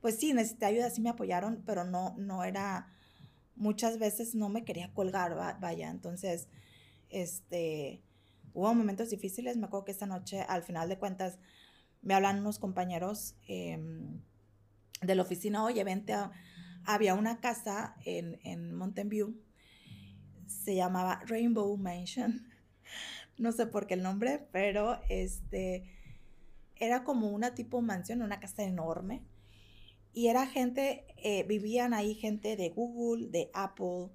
pues sí, necesité ayuda, sí me apoyaron, pero no, no era, muchas veces no me quería colgar, vaya, entonces, este, hubo momentos difíciles, me acuerdo que esta noche, al final de cuentas, me hablan unos compañeros em, de la oficina, oye, vente Había una casa en, en Mountain View, se llamaba Rainbow Mansion, no sé por qué el nombre, pero este, era como una tipo mansión, una casa enorme, Y era gente, eh, vivían ahí gente de Google, de Apple,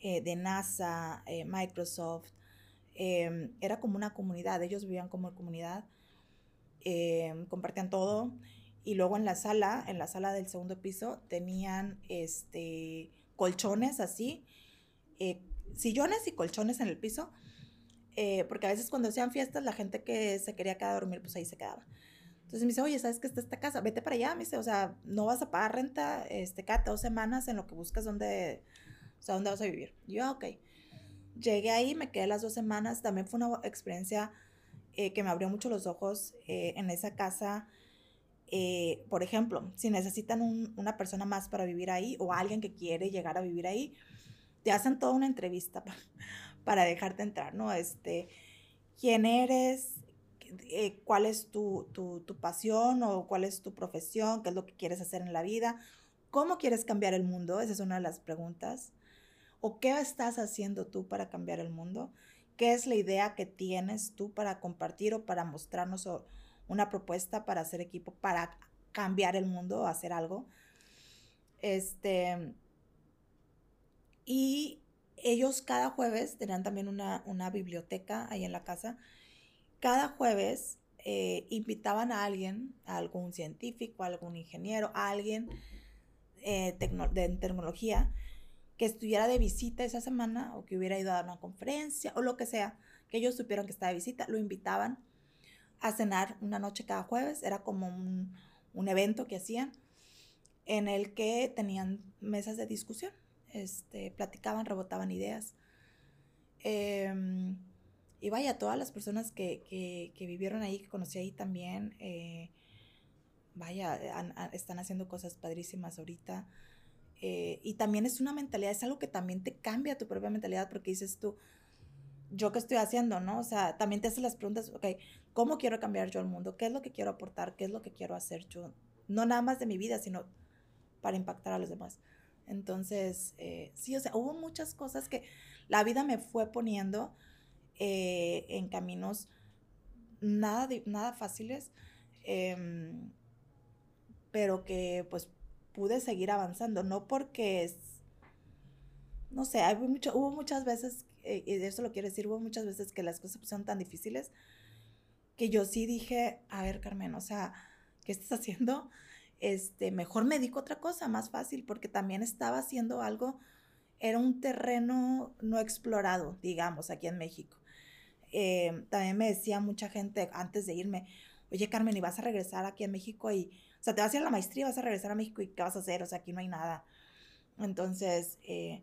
eh, de NASA, eh, Microsoft. Em, era como una comunidad, ellos vivían como comunidad, em, compartían todo. Y luego en la sala, en la sala del segundo piso, tenían este, colchones así, sillones y colchones en el piso. porque a veces cuando hacían fiestas, la gente que se quería quedar a dormir, pues ahí se quedaba. Entonces me dice, oye, ¿sabes que está esta casa? Vete para allá. Me dice, o sea, no vas a pagar renta, este, cada dos semanas en lo que buscas dónde, o sea, dónde vas a vivir. yo, ok. Llegué ahí, me quedé las dos semanas. También fue una experiencia eh, que me abrió mucho los ojos eh, en esa casa. Eh, por ejemplo, si necesitan una persona más para vivir ahí o alguien que quiere llegar a vivir ahí, te hacen toda una entrevista para, para dejarte entrar, ¿no? Este, quién eres, eh, cuál es tu, pasión o cuál es tu profesión, qué es lo que quieres hacer en la vida, cómo quieres cambiar el mundo, esa es una de las preguntas. ¿O qué estás haciendo tú para cambiar el mundo? ¿Qué es la idea que tienes tú para compartir o para mostrarnos una propuesta para hacer equipo, para cambiar el mundo hacer algo? Este, y ellos cada jueves tenían también una, una biblioteca ahí en la casa cada jueves eh, invitaban a alguien, a algún científico, a algún ingeniero, a alguien eh, de tecnología que estuviera de visita esa semana o que hubiera ido a dar una conferencia o lo que sea, que ellos supieran que estaba de visita, lo invitaban a cenar una noche cada jueves, era como un, evento que hacían en el que tenían mesas de discusión, este, platicaban, rebotaban ideas. Em, y vaya, todas las personas que, que, vivieron ahí, que conocí ahí también, eh, vaya, están haciendo cosas padrísimas ahorita. Eh, y también es una mentalidad, es algo que también te cambia tu propia mentalidad porque dices tú, yo qué estoy haciendo, ¿no? O sea, también te haces las preguntas, ok, ¿cómo quiero cambiar yo el mundo? ¿Qué es lo que quiero aportar? ¿Qué es lo que quiero hacer yo? No nada más de mi vida, sino para impactar a los demás. Entonces, eh, sí, o sea, hubo muchas cosas que la vida me fue poniendo eh, en caminos nada, nada fáciles, em, pero que pues pude seguir avanzando, no porque es, no sé, hay mucho, hubo muchas veces, eh, y eso lo quiero decir, hubo muchas veces que las cosas son tan difíciles que yo sí dije, a ver Carmen, o sea, ¿qué estás haciendo? Este, mejor me dedico a otra cosa, más fácil, porque también estaba haciendo algo, era un terreno no explorado, digamos, aquí en México. Eh, también me decía mucha gente antes de irme, oye Carmen, ¿y vas a regresar aquí a México? Y, o sea, te vas a ir a la maestría, vas a regresar a México y ¿qué vas a hacer? O sea, aquí no hay nada. Entonces, eh,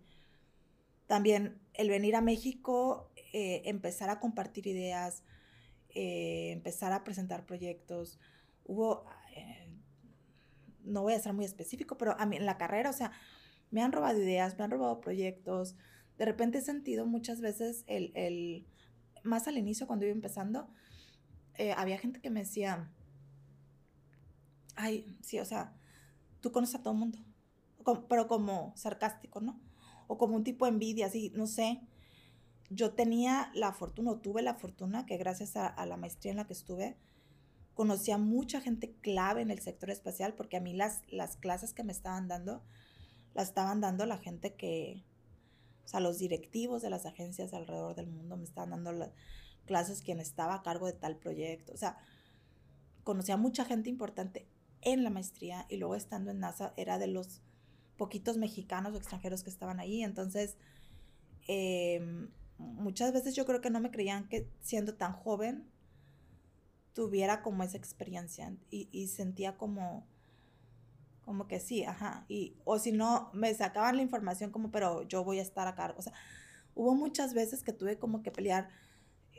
también el venir a México, eh, empezar a compartir ideas, empezar a presentar proyectos. Hubo, no voy a ser muy específico, pero a mí en la carrera, o sea, me han robado ideas, me han robado proyectos. De repente he sentido muchas veces el, el más al inicio, cuando iba empezando, eh, había gente que me decía, ay, sí, o sea, tú conoces a todo el mundo, pero como sarcástico, ¿no? O como un tipo de envidia, así, no sé. Yo tenía la fortuna, o tuve la fortuna, que gracias a, la maestría en la que estuve, conocí a mucha gente clave en el sector espacial, porque a mí las, las clases que me estaban dando, las estaban dando la gente que, o sea, los directivos de las agencias alrededor del mundo me estaban dando las clases quien estaba a cargo de tal proyecto. O sea, conocía a mucha gente importante en la maestría y luego estando en NASA era de los poquitos mexicanos o extranjeros que estaban ahí. Entonces, em, muchas veces yo creo que no me creían que siendo tan joven tuviera como esa experiencia y, sentía como como que sí, ajá. Y, o si no, me sacaban la información como, pero yo voy a estar a cargo. O sea, hubo muchas veces que tuve como que pelear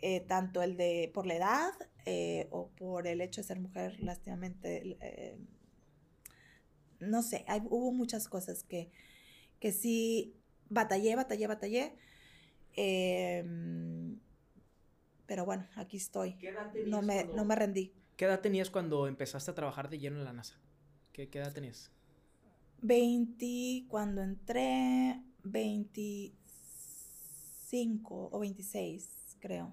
eh, tanto el de por la edad eh, o por el hecho de ser mujer, lástimamente. Eh, no sé, hay, hubo muchas cosas que, que sí batallé, batallé, batallé. Em, pero bueno, aquí estoy. no me, no me rendí. ¿Qué edad tenías cuando empezaste a trabajar de lleno en la NASA? ¿Qué, edad tenías? 20, cuando entré, 25 o 26, creo.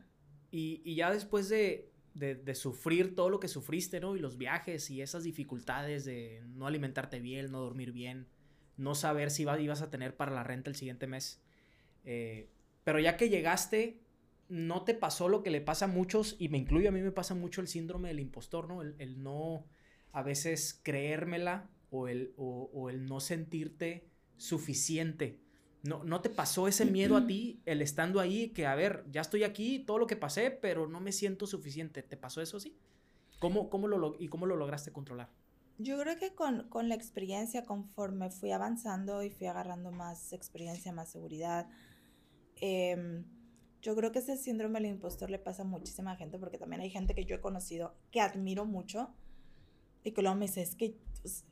Y, ya después de, de, sufrir todo lo que sufriste, ¿no? Y los viajes y esas dificultades de no alimentarte bien, no dormir bien, no saber si ibas a tener para la renta el siguiente mes. Eh, pero ya que llegaste, no te pasó lo que le pasa a muchos, y me incluyo, a mí me pasa mucho el síndrome del impostor, ¿no? El, no a veces creérmela o el, o el no sentirte suficiente ¿No, ¿No te pasó ese miedo a ti, el estando ahí, que a ver, ya estoy aquí, todo lo que pasé, pero no me siento suficiente? ¿Te pasó eso sí? ¿Cómo, cómo lo, ¿Y cómo lo lograste controlar? Yo creo que con, con, la experiencia, conforme fui avanzando y fui agarrando más experiencia, más seguridad, em, yo creo que ese síndrome del impostor le pasa a muchísima gente, porque también hay gente que yo he conocido que admiro mucho y que luego me dice, es que,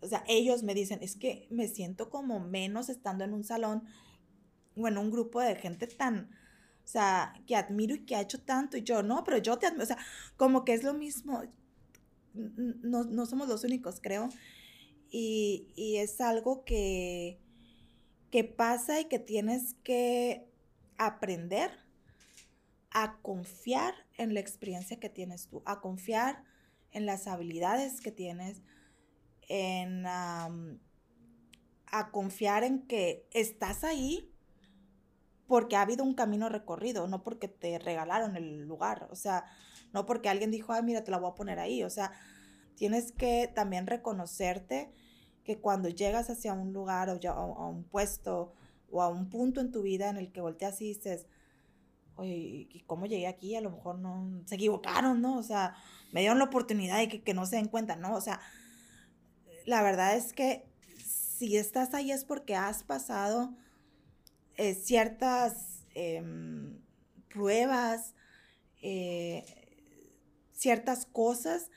o sea, ellos me dicen, es que me siento como menos estando en un salón bueno, un grupo de gente tan, o sea, que admiro y que ha hecho tanto, y yo, no, pero yo te admiro, o sea, como que es lo mismo, no, no somos los únicos, creo, y, y, es algo que, que pasa y que tienes que aprender a confiar en la experiencia que tienes tú, a confiar en las habilidades que tienes, en a confiar en que estás ahí porque ha habido un camino recorrido, no porque te regalaron el lugar, o sea, no porque alguien dijo, ay, mira, te la voy a poner ahí, o sea, tienes que también reconocerte que cuando llegas hacia un lugar o a un puesto o a un punto en tu vida en el que volteas y dices, oye, ¿y cómo llegué aquí? A lo mejor no, se equivocaron, ¿no? O sea, me dieron la oportunidad y que, que no se den cuenta, ¿no? O sea, la verdad es que si estás ahí es porque has pasado eh, ciertas em, pruebas, eh, ciertas cosas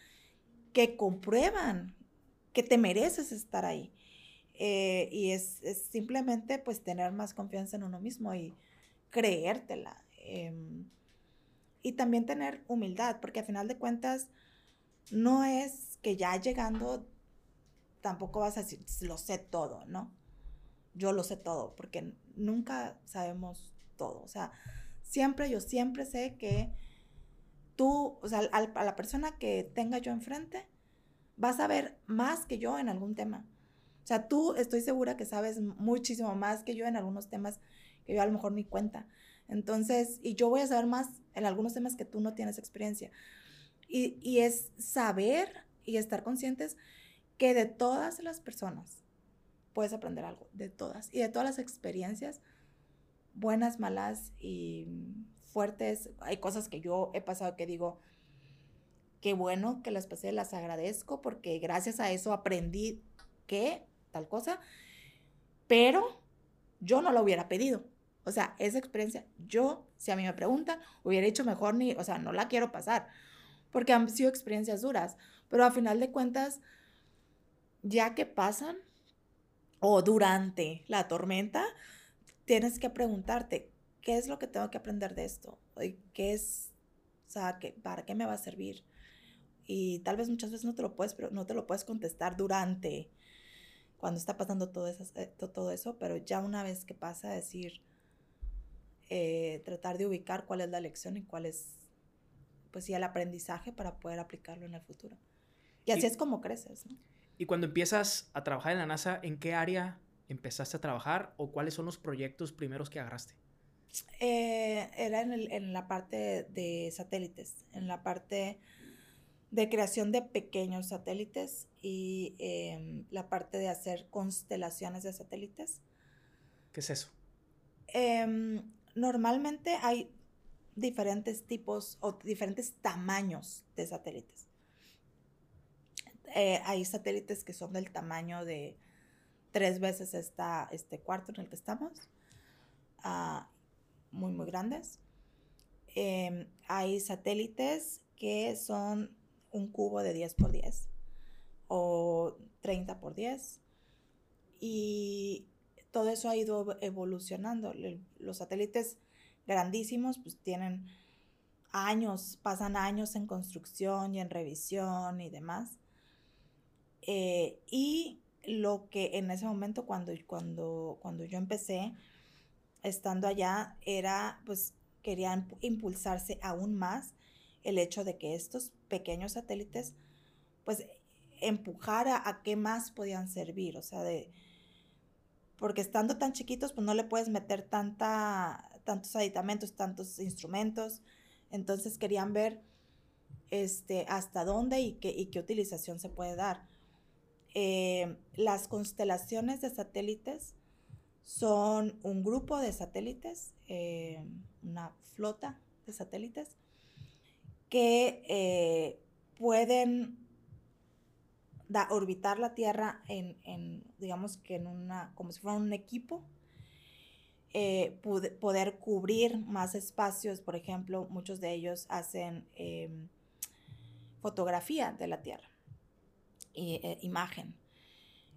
que comprueban que te mereces estar ahí. Eh, y es, simplemente pues tener más confianza en uno mismo y creértela. Em, y también tener humildad, porque al final de cuentas no es que ya llegando tampoco vas a decir, lo sé todo, ¿no? Yo lo sé todo, porque nunca sabemos todo. O sea, siempre, yo siempre sé que tú, o sea, a, la persona que tenga yo enfrente, vas a ver más que yo en algún tema. O sea, tú estoy segura que sabes muchísimo más que yo en algunos temas que yo a lo mejor ni cuenta. Entonces, y yo voy a saber más en algunos temas que tú no tienes experiencia. Y, y es saber y estar conscientes que de todas las personas puedes aprender algo de todas y de todas las experiencias, buenas, malas y fuertes. Hay cosas que yo he pasado que digo, qué bueno que las pasé, las agradezco porque gracias a eso aprendí que tal cosa, pero yo no lo hubiera pedido. O sea, esa experiencia, yo, si a mí me preguntan, hubiera hecho mejor ni, o sea, no la quiero pasar, porque han sido experiencias duras, pero a final de cuentas, ya que pasan, o durante la tormenta, tienes que preguntarte, ¿qué es lo que tengo que aprender de esto? ¿Qué es, o sea, ¿para qué me va a servir? Y tal vez muchas veces no te lo puedes, pero no te lo puedes contestar durante, cuando está pasando todo eso, eh, todo eso pero ya una vez que pasa, decir, eh, tratar de ubicar cuál es la lección y cuál es, pues sí, el aprendizaje para poder aplicarlo en el futuro. Y así es como creces, ¿no? Y cuando empiezas a trabajar en la NASA, ¿en qué área empezaste a trabajar o cuáles son los proyectos primeros que agarraste? Eh, era en, la parte de satélites, en la parte de creación de pequeños satélites y em, la parte de hacer constelaciones de satélites. ¿Qué es eso? Em, normalmente hay diferentes tipos o diferentes tamaños de satélites. Eh, hay satélites que son del tamaño de tres veces esta, este cuarto en el que estamos, uh, muy, muy grandes. Eh, hay satélites que son un cubo de 10 por 10 o 30 por 10 y todo eso ha ido evolucionando. Los satélites grandísimos pues tienen años, pasan años en construcción y en revisión y demás. Eh, y lo que en ese momento cuando, cuando, cuando yo empecé, estando allá, era pues querían impulsarse aún más el hecho de que estos pequeños satélites, pues empujar a, qué más podían servir, o sea, de, porque estando tan chiquitos, pues no le puedes meter tanta, tantos aditamentos, tantos instrumentos, entonces querían ver este, hasta dónde y qué, y qué utilización se puede dar. Eh, las constelaciones de satélites son un grupo de satélites, eh, una flota de satélites, que eh, pueden orbitar la Tierra en, digamos que en una, como si fuera un equipo, poder cubrir más espacios, por ejemplo, muchos de ellos hacen em, fotografía de la Tierra, eh, imagen,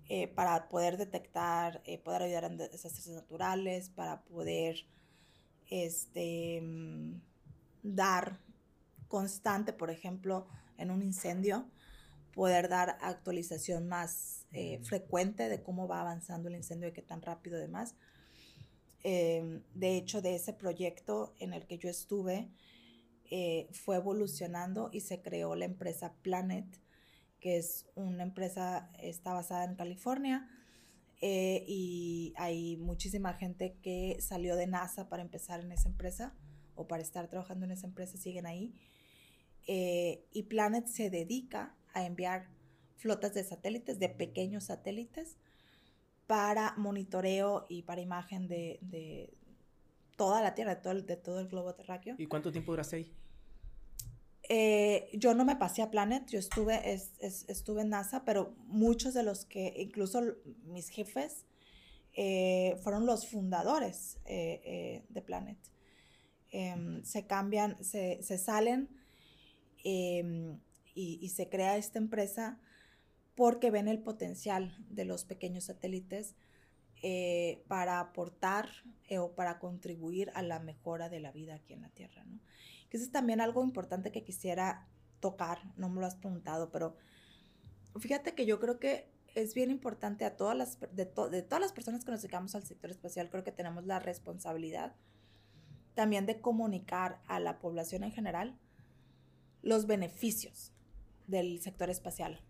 eh, para poder detectar, eh, poder ayudar en desastres naturales, para poder este, mm, dar constante, por ejemplo, en un incendio, poder dar actualización más frecuente de cómo va avanzando el incendio y qué tan rápido además. Em, de hecho, de ese proyecto en el que yo estuve, eh, fue evolucionando y se creó la empresa Planet, que es una empresa, está basada en California. Eh, y hay muchísima gente que salió de NASA para empezar en esa empresa o para estar trabajando en esa empresa, siguen ahí. Eh, y Planet se dedica a enviar flotas de satélites, de pequeños satélites, para monitoreo y para imagen de, toda la Tierra, de todo, de todo el globo terráqueo. ¿Y cuánto tiempo duraste ahí? Eh, yo no me pasé a Planet, yo estuve, estuve en NASA, pero muchos de los que, incluso mis jefes, eh, fueron los fundadores eh, de Planet. Em, se cambian, se, salen em, y, y, se crea esta empresa porque ven el potencial de los pequeños satélites para aportar o para contribuir a la mejora de la vida aquí en la Tierra. Eso es también algo importante que quisiera tocar, no me lo has preguntado, pero fíjate que yo creo que es bien importante a todas las, de, todas las personas que nos dedicamos al sector espacial, creo que tenemos la responsabilidad también de comunicar a la población en general los beneficios del sector espacial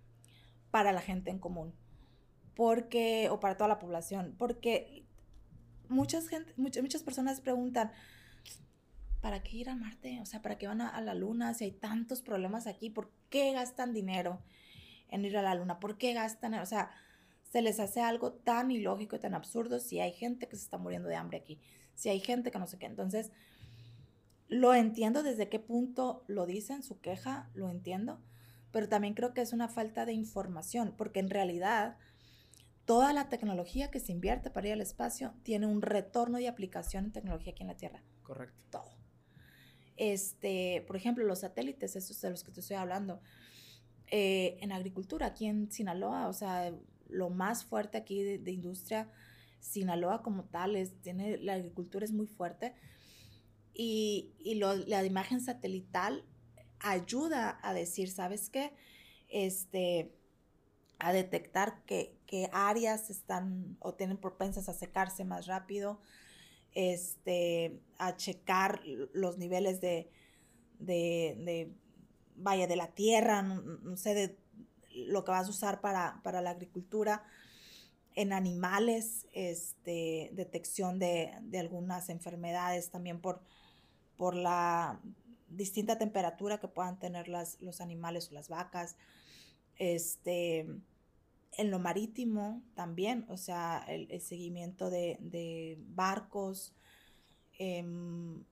para la gente en común, porque, o para toda la población, porque muchas, gente, muchas, muchas personas preguntan, ¿para qué ir a Marte? O sea, ¿para qué van a, la Luna si hay tantos problemas aquí? ¿Por qué gastan dinero en ir a la Luna? ¿Por qué gastan? O sea, se les hace algo tan ilógico y tan absurdo si hay gente que se está muriendo de hambre aquí, si hay gente que no sé qué. Entonces, lo entiendo desde qué punto lo dicen, su queja, lo entiendo, pero también creo que es una falta de información, porque en realidad toda la tecnología que se invierte para ir al espacio tiene un retorno y aplicación en tecnología aquí en la Tierra. Correcto. Todo. Este, por ejemplo, los satélites, esos de los que te estoy hablando. Eh, en agricultura, aquí en Sinaloa, o sea, lo más fuerte aquí de, industria, Sinaloa como tal, tiene, la agricultura es muy fuerte y, y la imagen satelital ayuda a decir, ¿sabes qué? Este, a detectar qué áreas están o tienen propensas a secarse más rápido, este, a checar los niveles de, de, vaya, de la tierra, no, sé, de lo que vas a usar para, la agricultura, en animales, este, detección de, algunas enfermedades también por, por la distinta temperatura que puedan tener las, los animales o las vacas, este, en lo marítimo también, o sea, el, seguimiento de, barcos, em,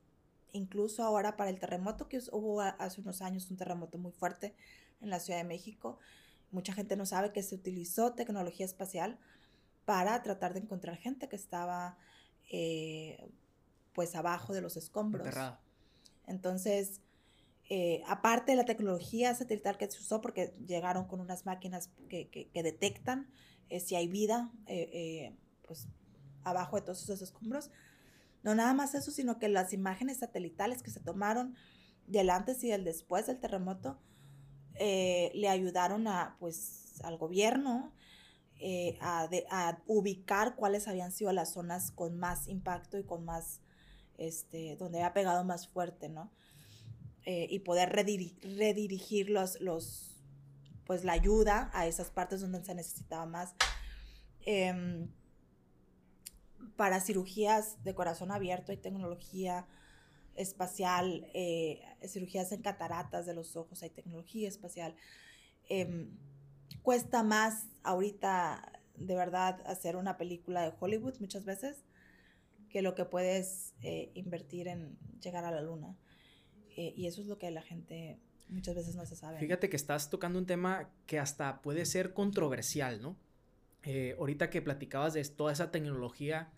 incluso ahora para el terremoto que hubo hace unos años, un terremoto muy fuerte en la Ciudad de México, mucha gente no sabe que se utilizó tecnología espacial para tratar de encontrar gente que estaba eh, pues abajo de los escombros. Entonces, eh, aparte de la tecnología satelital que se usó, porque llegaron con unas máquinas que, que, detectan eh, si hay vida eh, pues, abajo de todos esos escombros. No nada más eso, sino que las imágenes satelitales que se tomaron del antes y del después del terremoto le ayudaron a, pues, al gobierno a, a, ubicar cuáles habían sido las zonas con más impacto y con más, este, donde había pegado más fuerte, ¿no? Eh, y poder redirigir los, los, pues la ayuda a esas partes donde se necesitaba más. Em, para cirugías de corazón abierto hay tecnología espacial, eh, cirugías en cataratas de los ojos, hay tecnología espacial. Em, cuesta más ahorita, de verdad, hacer una película de Hollywood muchas veces que lo que puedes eh, invertir en llegar a la luna. Eh, y eso es lo que la gente muchas veces no se sabe. Fíjate que estás tocando un tema que hasta puede ser controversial, ¿no? ahorita que platicabas de toda esa tecnología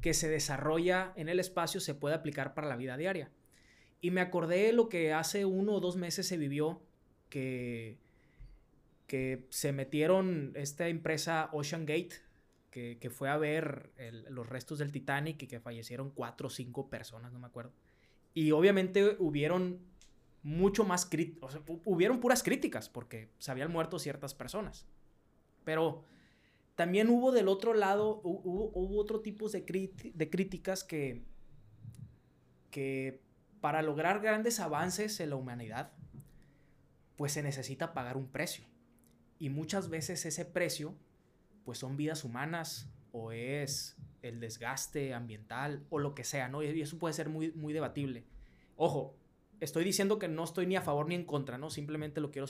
que se desarrolla en el espacio se puede aplicar para la vida diaria. Y me acordé de lo que hace uno o dos meses se vivió, que, que se metieron esta empresa Ocean Gate, que, que fue a ver los restos del Titanic y que fallecieron cuatro o cinco personas, no me acuerdo. Y obviamente hubieron mucho más críticas, hubieron puras críticas porque se habían muerto ciertas personas. Pero también hubo del otro lado, hubo, hubo otro tipo de, de críticas que, que para lograr grandes avances en la humanidad, pues se necesita pagar un precio. Y muchas veces ese precio, pues son vidas humanas o es el desgaste ambiental o lo que sea, ¿no? Y eso puede ser muy, muy debatible. Ojo, estoy diciendo que no estoy ni a favor ni en contra, ¿no? Simplemente lo quiero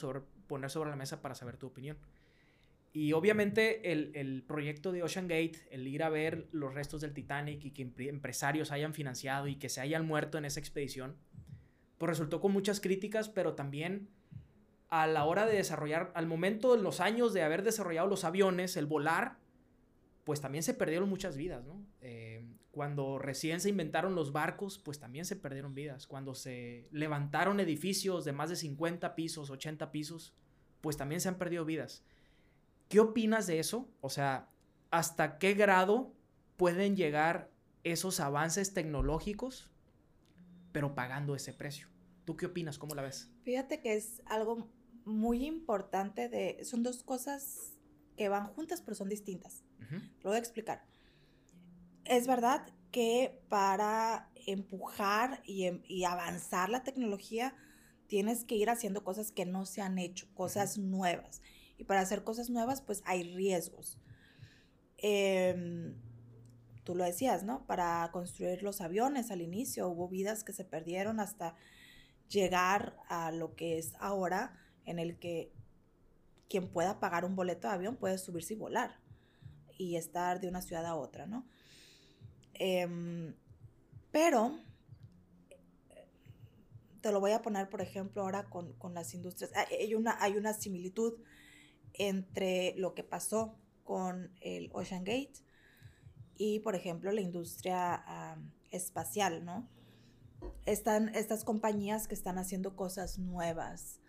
poner sobre la mesa para saber tu opinión. Y obviamente el, proyecto de Ocean Gate, el ir a ver los restos del Titanic y que empresarios hayan financiado y que se hayan muerto en esa expedición, pues resultó con muchas críticas, pero también a la hora de desarrollar, al momento de los años de haber desarrollado los aviones, el volar, pues también se perdieron muchas vidas, ¿no? Eh, cuando recién se inventaron los barcos, pues también se perdieron vidas. Cuando se levantaron edificios de más de 50 pisos, 80 pisos, pues también se han perdido vidas. ¿Qué opinas de eso? O sea, ¿hasta qué grado pueden llegar esos avances tecnológicos, pero pagando ese precio? ¿Tú qué opinas? ¿Cómo la ves? Fíjate que es algo muy importante de... Son dos cosas que van juntas, pero son distintas. Lo voy a explicar. Es verdad que para empujar y, em, y, avanzar la tecnología, tienes que ir haciendo cosas que no se han hecho, cosas nuevas. Y para hacer cosas nuevas, pues hay riesgos. Em, tú lo decías, ¿no? Para construir los aviones al inicio hubo vidas que se perdieron hasta llegar a lo que es ahora, en el que quien pueda pagar un boleto de avión puede subirse y volar y estar de una ciudad a otra, ¿no? Em, pero te lo voy a poner, por ejemplo, ahora con, con las industrias. Hay una, hay una similitud entre lo que pasó con el Ocean Gate y, por ejemplo, la industria espacial, ¿no? Están estas compañías que están haciendo cosas nuevas.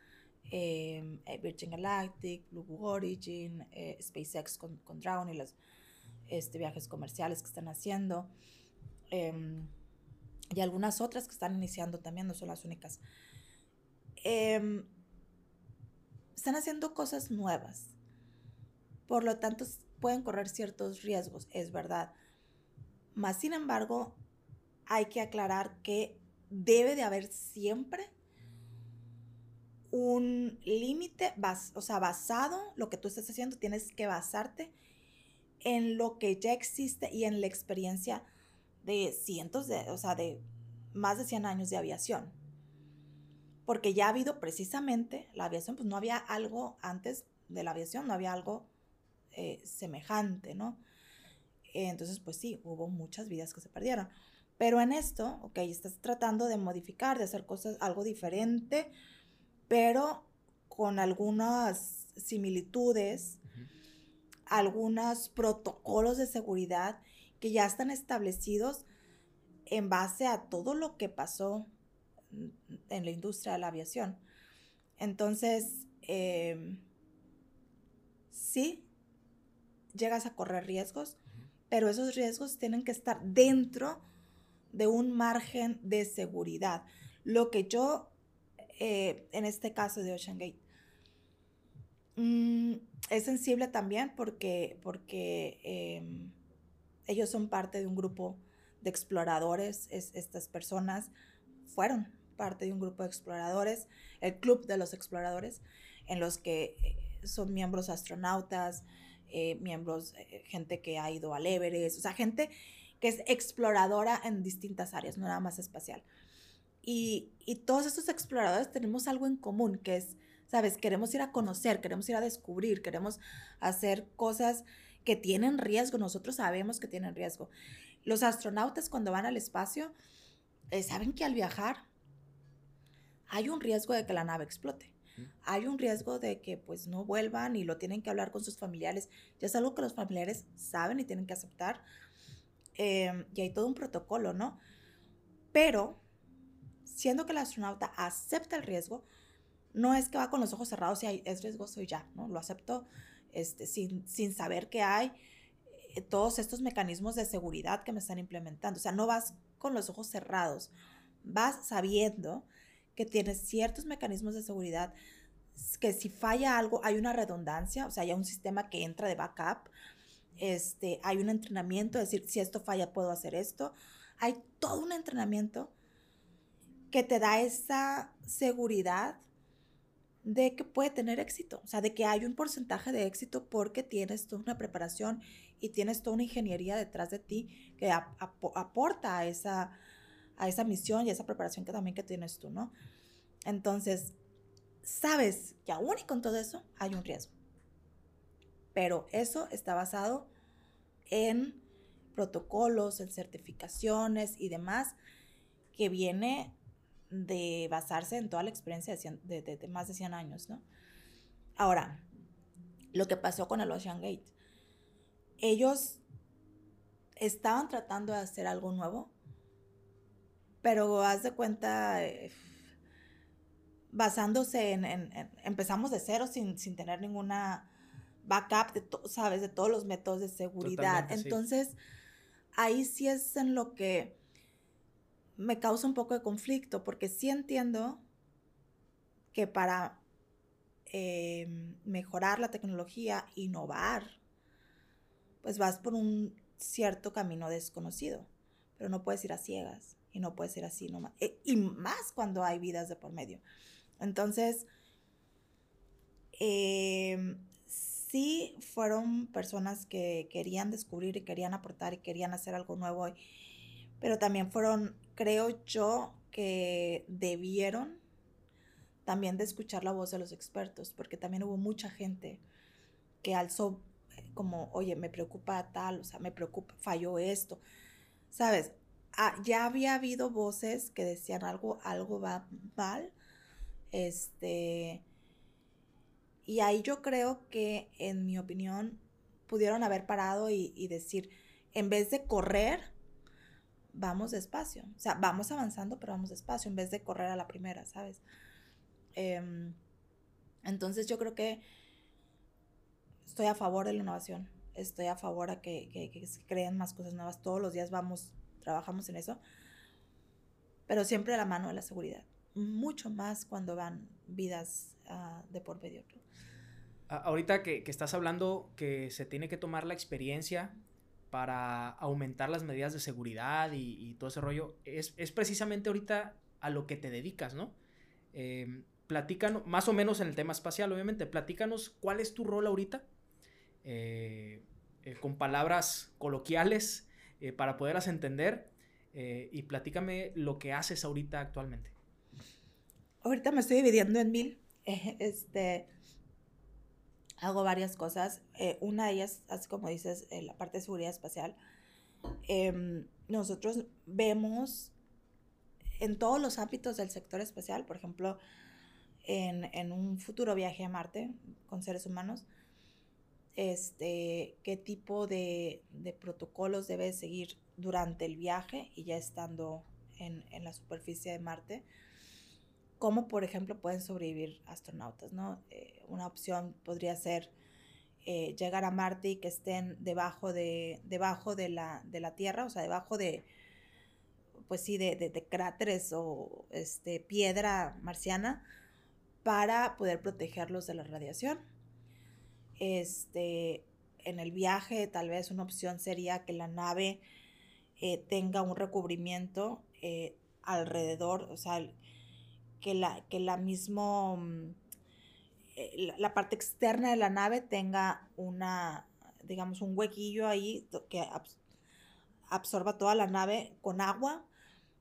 Em, eh, Virgin Galactic, Blue Origin, eh, SpaceX con, con Dragon y los este, viajes comerciales que están haciendo. Em, y algunas otras que están iniciando también, no son las únicas. Em, están haciendo cosas nuevas. Por lo tanto, pueden correr ciertos riesgos, es verdad. Más sin embargo, hay que aclarar que debe de haber siempre un límite, o sea, basado, lo que tú estás haciendo, tienes que basarte en lo que ya existe y en la experiencia de cientos de, o sea, de más de 100 años de aviación porque ya ha habido precisamente la aviación, pues no había algo antes de la aviación, no había algo eh, semejante, ¿no? entonces, pues sí, hubo muchas vidas que se perdieron. Pero en esto, ok, estás tratando de modificar, de hacer cosas, algo diferente, pero con algunas similitudes, algunos protocolos de seguridad que ya están establecidos en base a todo lo que pasó en la industria de la aviación. Entonces, em, sí, llegas a correr riesgos, pero esos riesgos tienen que estar dentro de un margen de seguridad. Lo que yo, eh, en este caso de Ocean Gate, mm, es sensible también porque, porque em, ellos son parte de un grupo de exploradores, estas personas fueron parte de un grupo de exploradores, el Club de los Exploradores, en los que eh, son miembros astronautas, eh, miembros, gente que ha ido al Everest, o sea, gente que es exploradora en distintas áreas, no nada más espacial. Y, y todos estos exploradores tenemos algo en común, que es, sabes, queremos ir a conocer, queremos ir a descubrir, queremos hacer cosas que tienen riesgo, nosotros sabemos que tienen riesgo. Los astronautas cuando van al espacio eh, saben que al viajar hay un riesgo de que la nave explote. Hay un riesgo de que pues no vuelvan y lo tienen que hablar con sus familiares. Ya es algo que los familiares saben y tienen que aceptar. Em, y hay todo un protocolo, ¿no? Pero, siendo que el astronauta acepta el riesgo, no es que va con los ojos cerrados y es riesgoso y ya, ¿no? Lo acepto este, sin, sin saber que hay eh, todos estos mecanismos de seguridad que me están implementando. O sea, no vas con los ojos cerrados, vas sabiendo que tienes ciertos mecanismos de seguridad que si falla algo hay una redundancia, o sea, hay un sistema que entra de backup, este, hay un entrenamiento, es decir, si esto falla puedo hacer esto. Hay todo un entrenamiento que te da esa seguridad de que puede tener éxito, o sea, de que hay un porcentaje de éxito porque tienes toda una preparación y tienes toda una ingeniería detrás de ti que aporta a esa, a esa misión y a esa preparación que también que tienes tú, ¿no? Entonces, sabes que aún y con todo eso hay un riesgo. Pero eso está basado en protocolos, en certificaciones y demás que viene de basarse en toda la experiencia de, de, más de 100 años, ¿no? Ahora, lo que pasó con el Ocean Gate. Ellos estaban tratando de hacer algo nuevo, pero haz de cuenta, eh, basándose en, empezamos de cero sin, tener ninguna backup, de ¿sabes? De todos los métodos de seguridad. Entonces, ahí sí es en lo que me causa un poco de conflicto, porque sí entiendo que para eh, mejorar la tecnología, innovar, pues vas por un cierto camino desconocido, pero no puedes ir a ciegas y no puedes ir así nomás, eh, y más cuando hay vidas de por medio. Entonces, eh, sí fueron personas que querían descubrir y querían aportar y querían hacer algo nuevo, pero también fueron creo yo que debieron también de escuchar la voz de los expertos, porque también hubo mucha gente que alzó eh, como, oye, me preocupa tal, o sea, me preocupa, falló esto, ¿sabes? Ah, ya había habido voces que decían algo, algo va mal, este, y ahí yo creo que, en mi opinión, pudieron haber parado y, y decir, en vez de correr, vamos despacio. O sea, vamos avanzando, pero vamos despacio en vez de correr a la primera, ¿sabes? Em, entonces yo creo que estoy a favor de la innovación. Estoy a favor a que, que, se creen más cosas nuevas. Todos los días vamos, trabajamos en eso. Pero siempre a la mano de la seguridad. Mucho más cuando van vidas uh, de por medio. Ahorita que, que, estás hablando que se tiene que tomar la experiencia para aumentar las medidas de seguridad y, todo ese rollo, es, precisamente ahorita a lo que te dedicas, ¿no? Eh, platícanos, más o menos en el tema espacial, obviamente, platícanos cuál es tu rol ahorita, eh, eh, con palabras coloquiales para poderlas entender, y platícame lo que haces ahorita actualmente. Ahorita me estoy dividiendo en mil. Este, hago varias cosas. Eh, una de ellas, así como dices, eh, la parte de seguridad espacial. Em, nosotros vemos en todos los ámbitos del sector espacial, por ejemplo, en, en, un futuro viaje a Marte con seres humanos, este, qué tipo de, de protocolos debe seguir durante el viaje y ya estando en, en la superficie de Marte cómo, por ejemplo, pueden sobrevivir astronautas, ¿no? Eh, una opción podría ser eh, llegar a Marte y que estén debajo de, debajo de la, de la Tierra, o sea, debajo de, pues sí, de, de, cráteres o este, piedra marciana para poder protegerlos de la radiación. Este, en el viaje, tal vez una opción sería que la nave eh, tenga un recubrimiento alrededor, o sea, que la, que la mismo, mm, eh, la, parte externa de la nave tenga una, digamos, un huequillo ahí que absorba toda la nave con agua,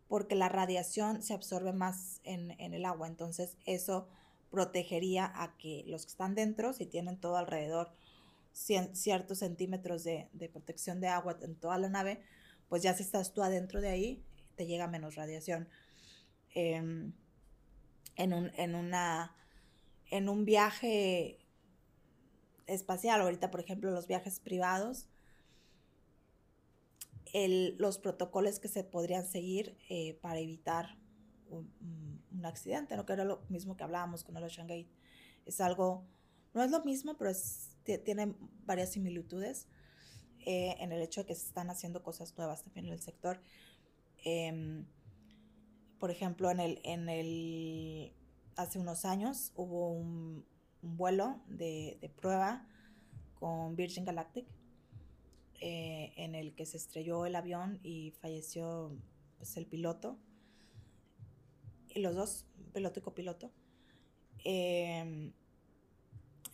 porque la radiación se absorbe más en, el agua. Entonces, eso protegería a que los que están dentro, si tienen todo alrededor ciertos centímetros de, protección de agua en toda la nave, pues ya si estás tú adentro de ahí, te llega menos radiación. Em, en, un, en, una, en un viaje espacial, ahorita por ejemplo los viajes privados, los protocolos que se podrían seguir eh, para evitar un, accidente, ¿no? que era lo mismo que hablábamos con el Ocean Gate. Es algo, no es lo mismo, pero tiene varias similitudes eh, en el hecho de que se están haciendo cosas nuevas también en el sector. Em, por ejemplo, en el, en el, hace unos años hubo un, vuelo de, de, prueba con Virgin Galactic eh, en el que se estrelló el avión y falleció pues, el piloto, y los dos, piloto y copiloto. Em,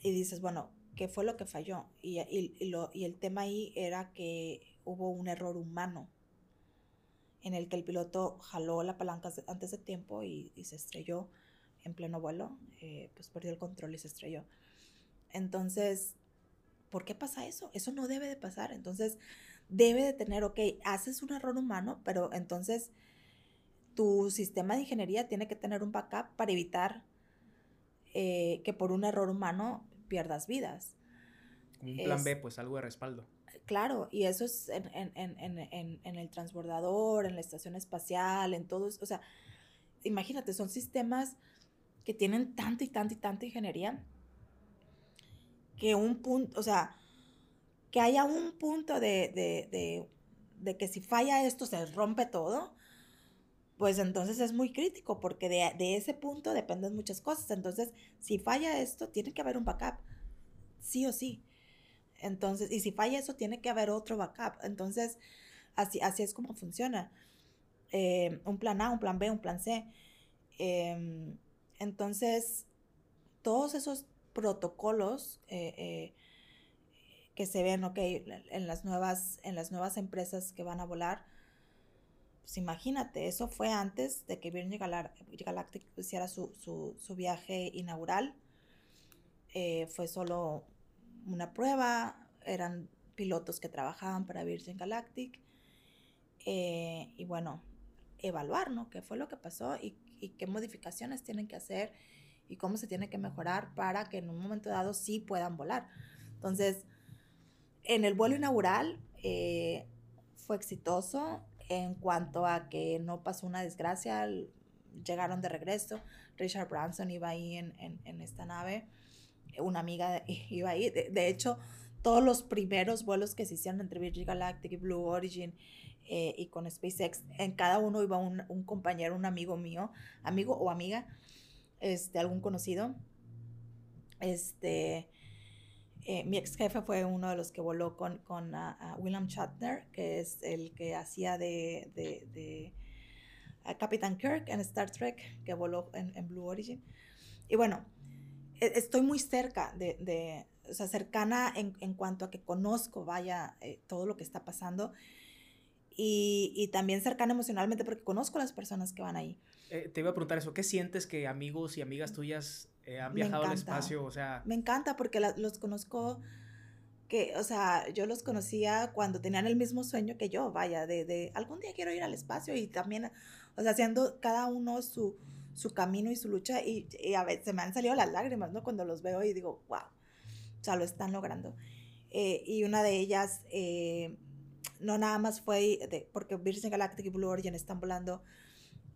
y dices, bueno, ¿qué fue lo que falló? Y, y, el tema ahí era que hubo un error humano en el que el piloto jaló la palanca antes de tiempo y, se estrelló en pleno vuelo, eh, pues perdió el control y se estrelló. Entonces, ¿por qué pasa eso? Eso no debe de pasar. Entonces, debe de tener, ok, haces un error humano, pero entonces tu sistema de ingeniería tiene que tener un backup para evitar eh, que por un error humano pierdas vidas. Un plan B, pues algo de respaldo. Claro, y eso es en, en, el transbordador, en la estación espacial, en todo, o sea, imagínate, son sistemas que tienen tanta y tanta y tanta ingeniería que un punto, o sea, que haya un punto de, que si falla esto se rompe todo, pues entonces es muy crítico porque de, ese punto dependen muchas cosas. Entonces, si falla esto, tiene que haber un backup, sí o sí. Entonces, y si falla eso, tiene que haber otro backup. Entonces, así, así es como funciona. Eh, un plan A, un plan B, un plan C. Em, entonces, todos esos protocolos eh, eh, que se ven, ok, en las, nuevas, en las nuevas empresas que van a volar. Pues imagínate, eso fue antes de que Virgin Galactic hiciera su, viaje inaugural. Fue solo una prueba, eran pilotos que trabajaban para Virgin Galactic. y bueno, evaluar, ¿no? ¿Qué fue lo que pasó y, y qué modificaciones tienen que hacer y cómo se tiene que mejorar para que en un momento dado sí puedan volar. Entonces, en el vuelo inaugural eh, fue exitoso en cuanto a que no pasó una desgracia, llegaron de regreso, Richard Branson iba ahí en, esta nave, una amiga iba ahí, de, hecho, todos los primeros vuelos que se hicieron entre Virgin Galactic y Blue Origin eh, y con SpaceX, en cada uno iba un, un compañero, un amigo mío, amigo o amiga, este, algún conocido. Este, eh, mi ex jefe fue uno de los que voló con, con William Shatner, que es el que hacía de, de, Capitán Kirk en Star Trek, que voló en, Blue Origin. Y bueno, estoy muy cerca de, o sea, cercana en, en, cuanto a que conozco, vaya, eh, todo lo que está pasando. Y, y, también cercana emocionalmente porque conozco a las personas que van ahí. Eh, te iba a preguntar eso, ¿qué sientes que amigos y amigas tuyas eh, han viajado al espacio? O sea... Me encanta porque los conozco, que, o sea, yo los conocía cuando tenían el mismo sueño que yo, vaya, de, de algún día quiero ir al espacio y también, o sea, haciendo cada uno su, su camino y su lucha y, a veces se me han salido las lágrimas, ¿no? Cuando los veo y digo, wow, o sea, lo están logrando. Eh, y una de ellas, no nada más fue de, porque Virgin Galactic y Blue Origin están volando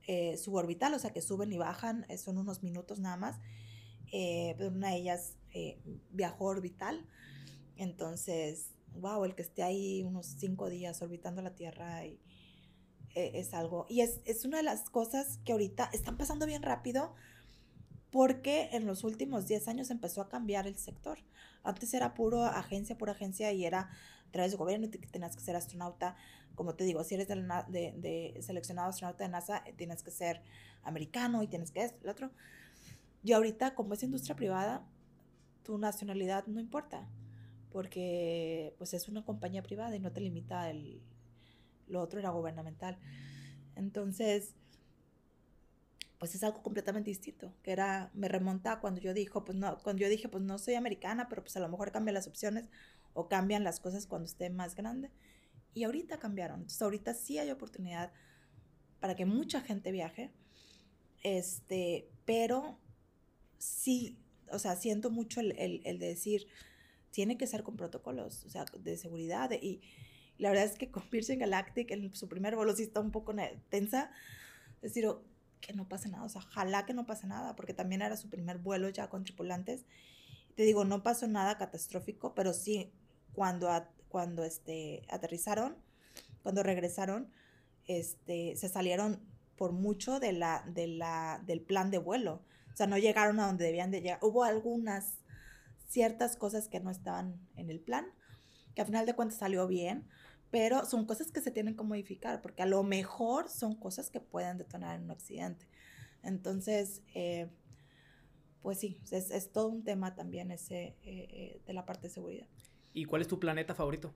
eh, suborbital, o sea que suben y bajan, eh, son unos minutos nada más. Eh, pero una de ellas eh, viajó orbital, entonces, wow, el que esté ahí unos cinco días orbitando la Tierra y, es algo, y es, es una de las cosas que ahorita están pasando bien rápido porque en los últimos 10 años empezó a cambiar el sector. Antes era puro agencia por agencia y era a través del gobierno y tenías que ser astronauta. Como te digo, si eres de, de, seleccionado astronauta de NASA, eh, tienes que ser americano y tienes que esto, el otro. Y ahorita, como es industria privada, tu nacionalidad no importa, porque pues es una compañía privada y no te limita el, lo otro era gubernamental. Entonces, pues es algo completamente distinto, que era, me remonta cuando yo dijo, pues no, cuando yo dije, pues no soy americana, pero pues a lo mejor cambian las opciones o cambian las cosas cuando esté más grande. Y ahorita cambiaron. Entonces ahorita sí hay oportunidad para que mucha gente viaje, este, pero sí, o sea, siento mucho el, el, de decir, tiene que ser con protocolos, o sea, de seguridad. y la verdad es que con Virgin Galactic, en su primer vuelo sí está un poco tensa. decir, que no pase nada, o sea, ojalá que no pase nada, porque también era su primer vuelo ya con tripulantes. Te digo, no pasó nada catastrófico, pero sí, cuando, cuando este, aterrizaron, cuando regresaron, este, se salieron por mucho de la, de la, del plan de vuelo. O sea, no llegaron a donde debían de llegar. Hubo algunas ciertas cosas que no estaban en el plan, que al final de cuentas salió bien, pero son cosas que se tienen que modificar, porque a lo mejor son cosas que pueden detonar en un accidente. Entonces, eh, pues sí, es, todo un tema también ese eh, eh, de la parte de seguridad. ¿Y cuál es tu planeta favorito?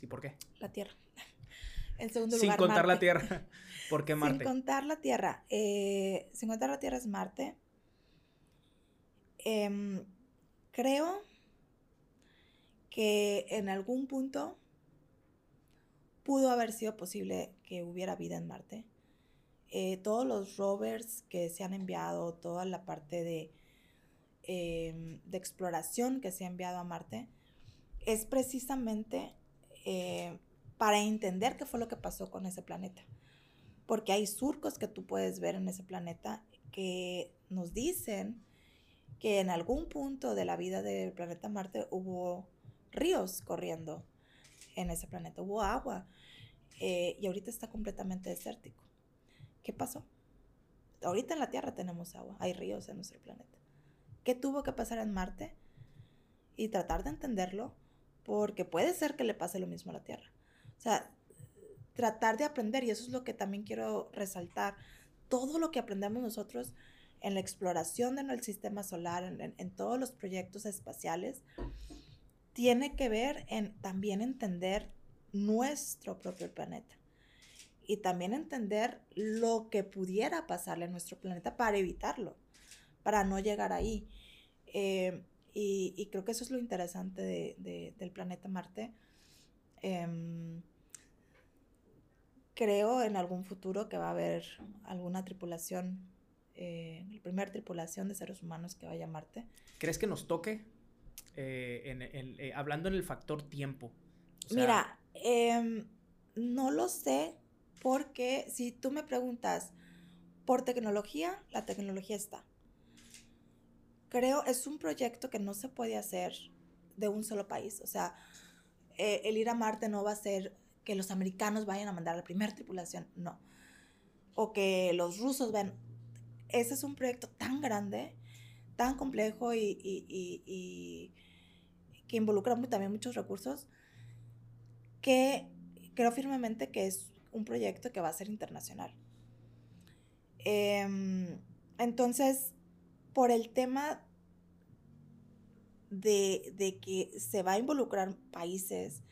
¿Y por qué? La Tierra. En segundo lugar, Sin contar la Tierra. ¿Por qué Marte? Sin contar la Tierra. sin contar la Tierra es Marte. Em, creo que en algún punto pudo haber sido posible que hubiera vida en Marte. Eh, todos los rovers que se han enviado, toda la parte de, em, exploración que se ha enviado a Marte, es precisamente eh, para entender qué fue lo que pasó con ese planeta. Porque hay surcos que tú puedes ver en ese planeta que nos dicen que en algún punto de la vida del planeta Marte hubo ríos corriendo en ese planeta, hubo agua. Eh, y ahorita está completamente desértico. ¿Qué pasó? Ahorita en la Tierra tenemos agua, hay ríos en nuestro planeta. ¿Qué tuvo que pasar en Marte? Y tratar de entenderlo, porque puede ser que le pase lo mismo a la Tierra. O sea, tratar de aprender, y eso es lo que también quiero resaltar, todo lo que aprendemos nosotros en la exploración del sistema solar, en, en todos los proyectos espaciales, tiene que ver en también entender nuestro propio planeta. Y también entender lo que pudiera pasarle a nuestro planeta para evitarlo, para no llegar ahí. Eh, y, creo que eso es lo interesante del planeta Marte. Em, creo en algún futuro que va a haber alguna tripulación, eh, la primera tripulación de seres humanos que vaya a Marte. ¿Crees que nos toque? Eh, hablando en el factor tiempo. Mira, Em, no lo sé porque si tú me preguntas por tecnología, la tecnología está. Creo es un proyecto que no se puede hacer de un solo país. O sea, eh, el ir a Marte no va a ser que los americanos vayan a mandar la primera tripulación, no. O que los rusos ven. Ese es un proyecto tan grande, tan complejo y, y que involucra también muchos recursos que creo firmemente que es un proyecto que va a ser internacional. Em, entonces, por el tema de, que se va a involucrar países,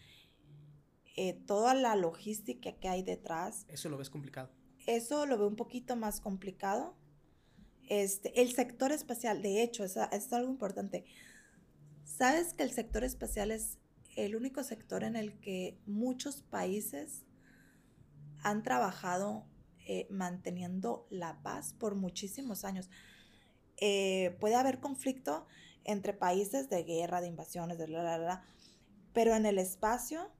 eh, toda la logística que hay detrás. Eso lo ves complicado. Eso lo veo un poquito más complicado. Este, el sector espacial, de hecho, es, es algo importante. ¿Sabes que el sector espacial es el único sector en el que muchos países han trabajado eh, manteniendo la paz por muchísimos años. Eh, puede haber conflicto entre países de guerra, de invasiones, de la, la, la, pero en el espacio,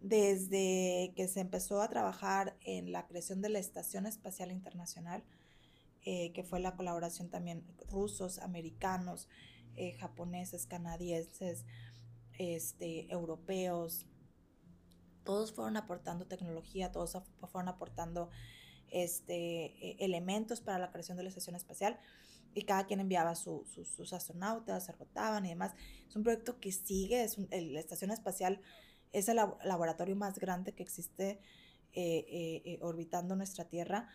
desde que se empezó a trabajar en la creación de la Estación Espacial Internacional, eh, que fue la colaboración también rusos, americanos, japoneses, canadienses, este, europeos, todos fueron aportando tecnología, todos fueron aportando este, e, elementos para la creación de la estación espacial y cada quien enviaba sus astronautas, se rotaban y demás. Es un proyecto que sigue, es la estación espacial es el laboratorio más grande que existe eh, eh, eh, orbitando nuestra Tierra.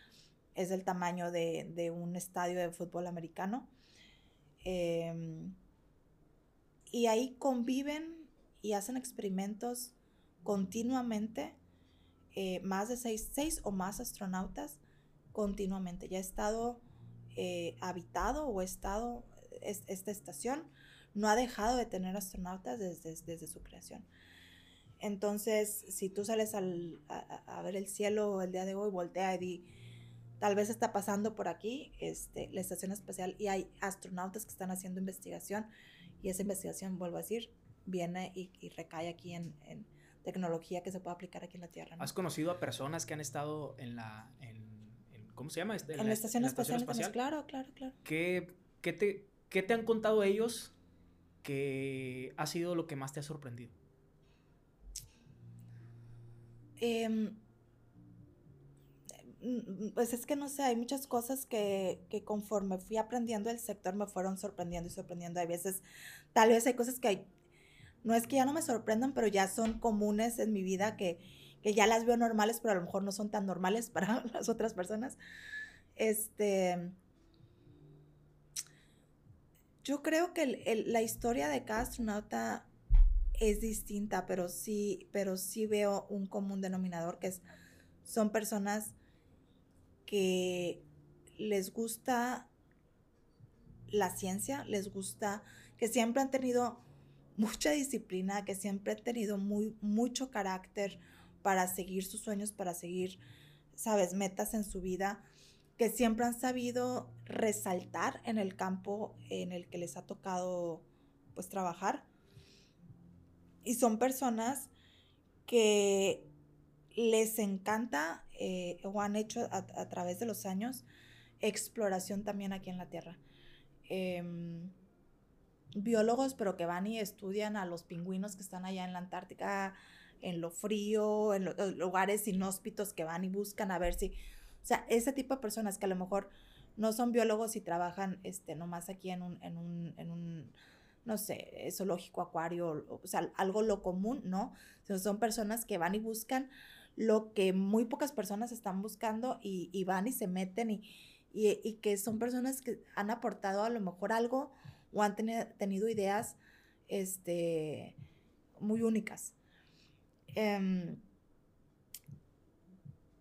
Es del tamaño de, un estadio de fútbol americano. Em, y ahí conviven y hacen experimentos continuamente, más de seis, seis, o más astronautas continuamente. Ya ha estado habitado o estado esta estación, no ha dejado de tener astronautas desde, desde su creación. Entonces, si tú sales a, ver el cielo el día de hoy, voltea y di, tal vez está pasando por aquí este, la estación espacial y hay astronautas que están haciendo investigación y esa investigación, vuelvo a decir, viene y, recae aquí en, tecnología que se puede aplicar aquí en la Tierra. ¿Has conocido a personas que han estado en la... ¿Cómo se llama? Este, en, la, estación, espacial, Claro, claro, claro. ¿Qué, te, ¿Qué te han contado ellos que ha sido lo que más te ha sorprendido? Em, pues es que no sé, hay muchas cosas que, conforme fui aprendiendo el sector me fueron sorprendiendo y sorprendiendo. Hay veces, tal vez hay cosas que hay, no es que ya no me sorprendan, pero ya son comunes en mi vida que, ya las veo normales, pero a lo mejor no son tan normales para las otras personas. Este, yo creo que la historia de cada astronauta es distinta, pero sí, pero sí veo un común denominador que es, son personas que les gusta la ciencia, les gusta, que siempre han tenido mucha disciplina, que siempre han tenido muy, mucho carácter para seguir sus sueños, para seguir, sabes, metas en su vida, que siempre han sabido resaltar en el campo en el que les ha tocado pues trabajar. Y son personas que les encanta eh, o han hecho a, través de los años exploración también aquí en la Tierra. Em, biólogos, pero que van y estudian a los pingüinos que están allá en la Antártica, en lo frío, en los lugares inhóspitos que van y buscan a ver si, o sea, ese tipo de personas que a lo mejor no son biólogos y trabajan este, nomás aquí en un, en un no sé, zoológico, acuario, o sea, algo lo común, ¿no? son personas que van y buscan lo que muy pocas personas están buscando y, van y se meten y, que son personas que han aportado a lo mejor algo o han tenido ideas este, muy únicas. Em,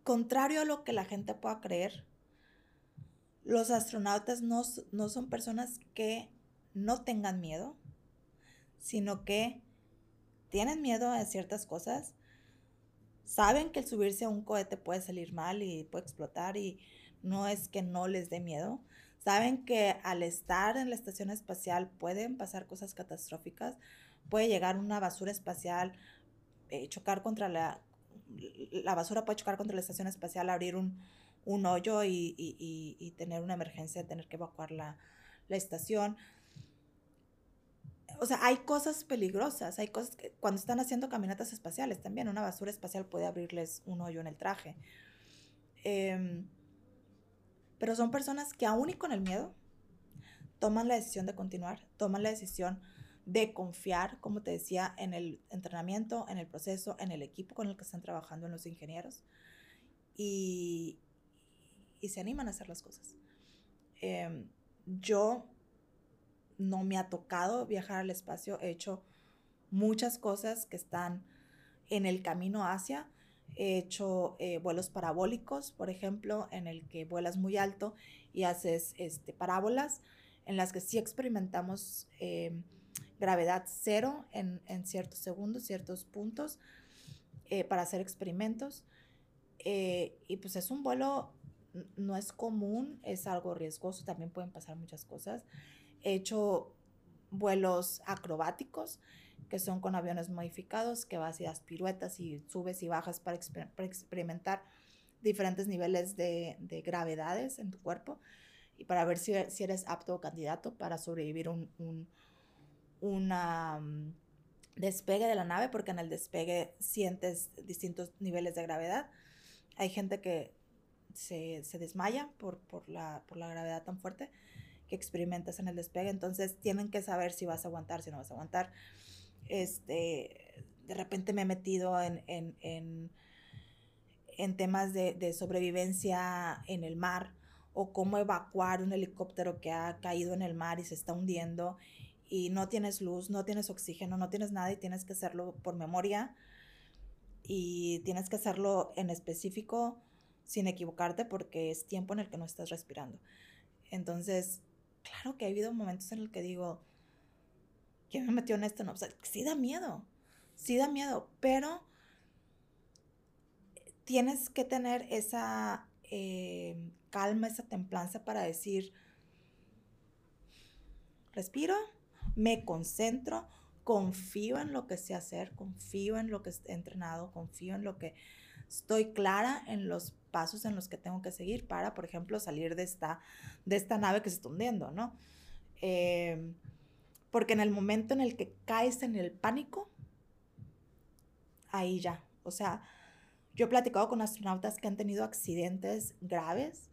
contrario a lo que la gente pueda creer, los astronautas no son personas que no tengan miedo, sino que tienen miedo a ciertas cosas, saben que el subirse a un cohete puede salir mal y puede explotar y no es que no les dé miedo, saben que al estar en la estación espacial pueden pasar cosas catastróficas, puede llegar una basura espacial, eh, chocar contra la, la basura puede chocar contra la estación espacial, abrir un, hoyo y, tener una emergencia, tener que evacuar la, la estación o sea, hay cosas peligrosas, hay cosas que cuando están haciendo caminatas espaciales también, una basura espacial puede abrirles un hoyo en el traje. Em, pero son personas que aún y con el miedo toman la decisión de continuar, toman la decisión de confiar, como te decía, en el entrenamiento, en el proceso, en el equipo con el que están trabajando, en los ingenieros, y, y se animan a hacer las cosas. Em, yo no me ha tocado viajar al espacio, he hecho muchas cosas que están en el camino hacia. He hecho eh, vuelos parabólicos, por ejemplo, en el que vuelas muy alto y haces este, parábolas, en las que sí experimentamos eh, gravedad cero en, ciertos segundos, ciertos puntos, eh, para hacer experimentos. y pues es un vuelo, no es común, es algo riesgoso, también pueden pasar muchas cosas. He hecho vuelos acrobáticos, que son con aviones modificados, que vas y das piruetas y subes y bajas para, experimentar diferentes niveles de, gravedades en tu cuerpo y para ver si, eres apto o candidato para sobrevivir un, un mm, despegue de la nave, porque en el despegue sientes distintos niveles de gravedad. Hay gente que se, desmaya por, por, la, por la gravedad tan fuerte experimentas en el despegue. Entonces tienen que saber si vas a aguantar, si no vas a aguantar. Este, de repente me he metido en, en, en, en temas de, de, sobrevivencia en el mar o cómo evacuar un helicóptero que ha caído en el mar y se está hundiendo y no tienes luz, no tienes oxígeno, no tienes nada y tienes que hacerlo por memoria y tienes que hacerlo en específico sin equivocarte porque es tiempo en el que no estás respirando. Entonces, claro que ha habido momentos en el que digo, ¿quién me metió en esto? No, o sea, sí da miedo, sí da miedo, pero tienes que tener esa eh, calma, esa templanza para decir, respiro, me concentro, confío en lo que sé hacer, confío en lo que he entrenado, confío en lo que estoy clara en los pasos en los que tengo que seguir para, por ejemplo, salir de esta, de esta nave que se está hundiendo, ¿no? Em, porque en el momento en el que caes en el pánico, ahí ya, o sea, yo he platicado con astronautas que han tenido accidentes graves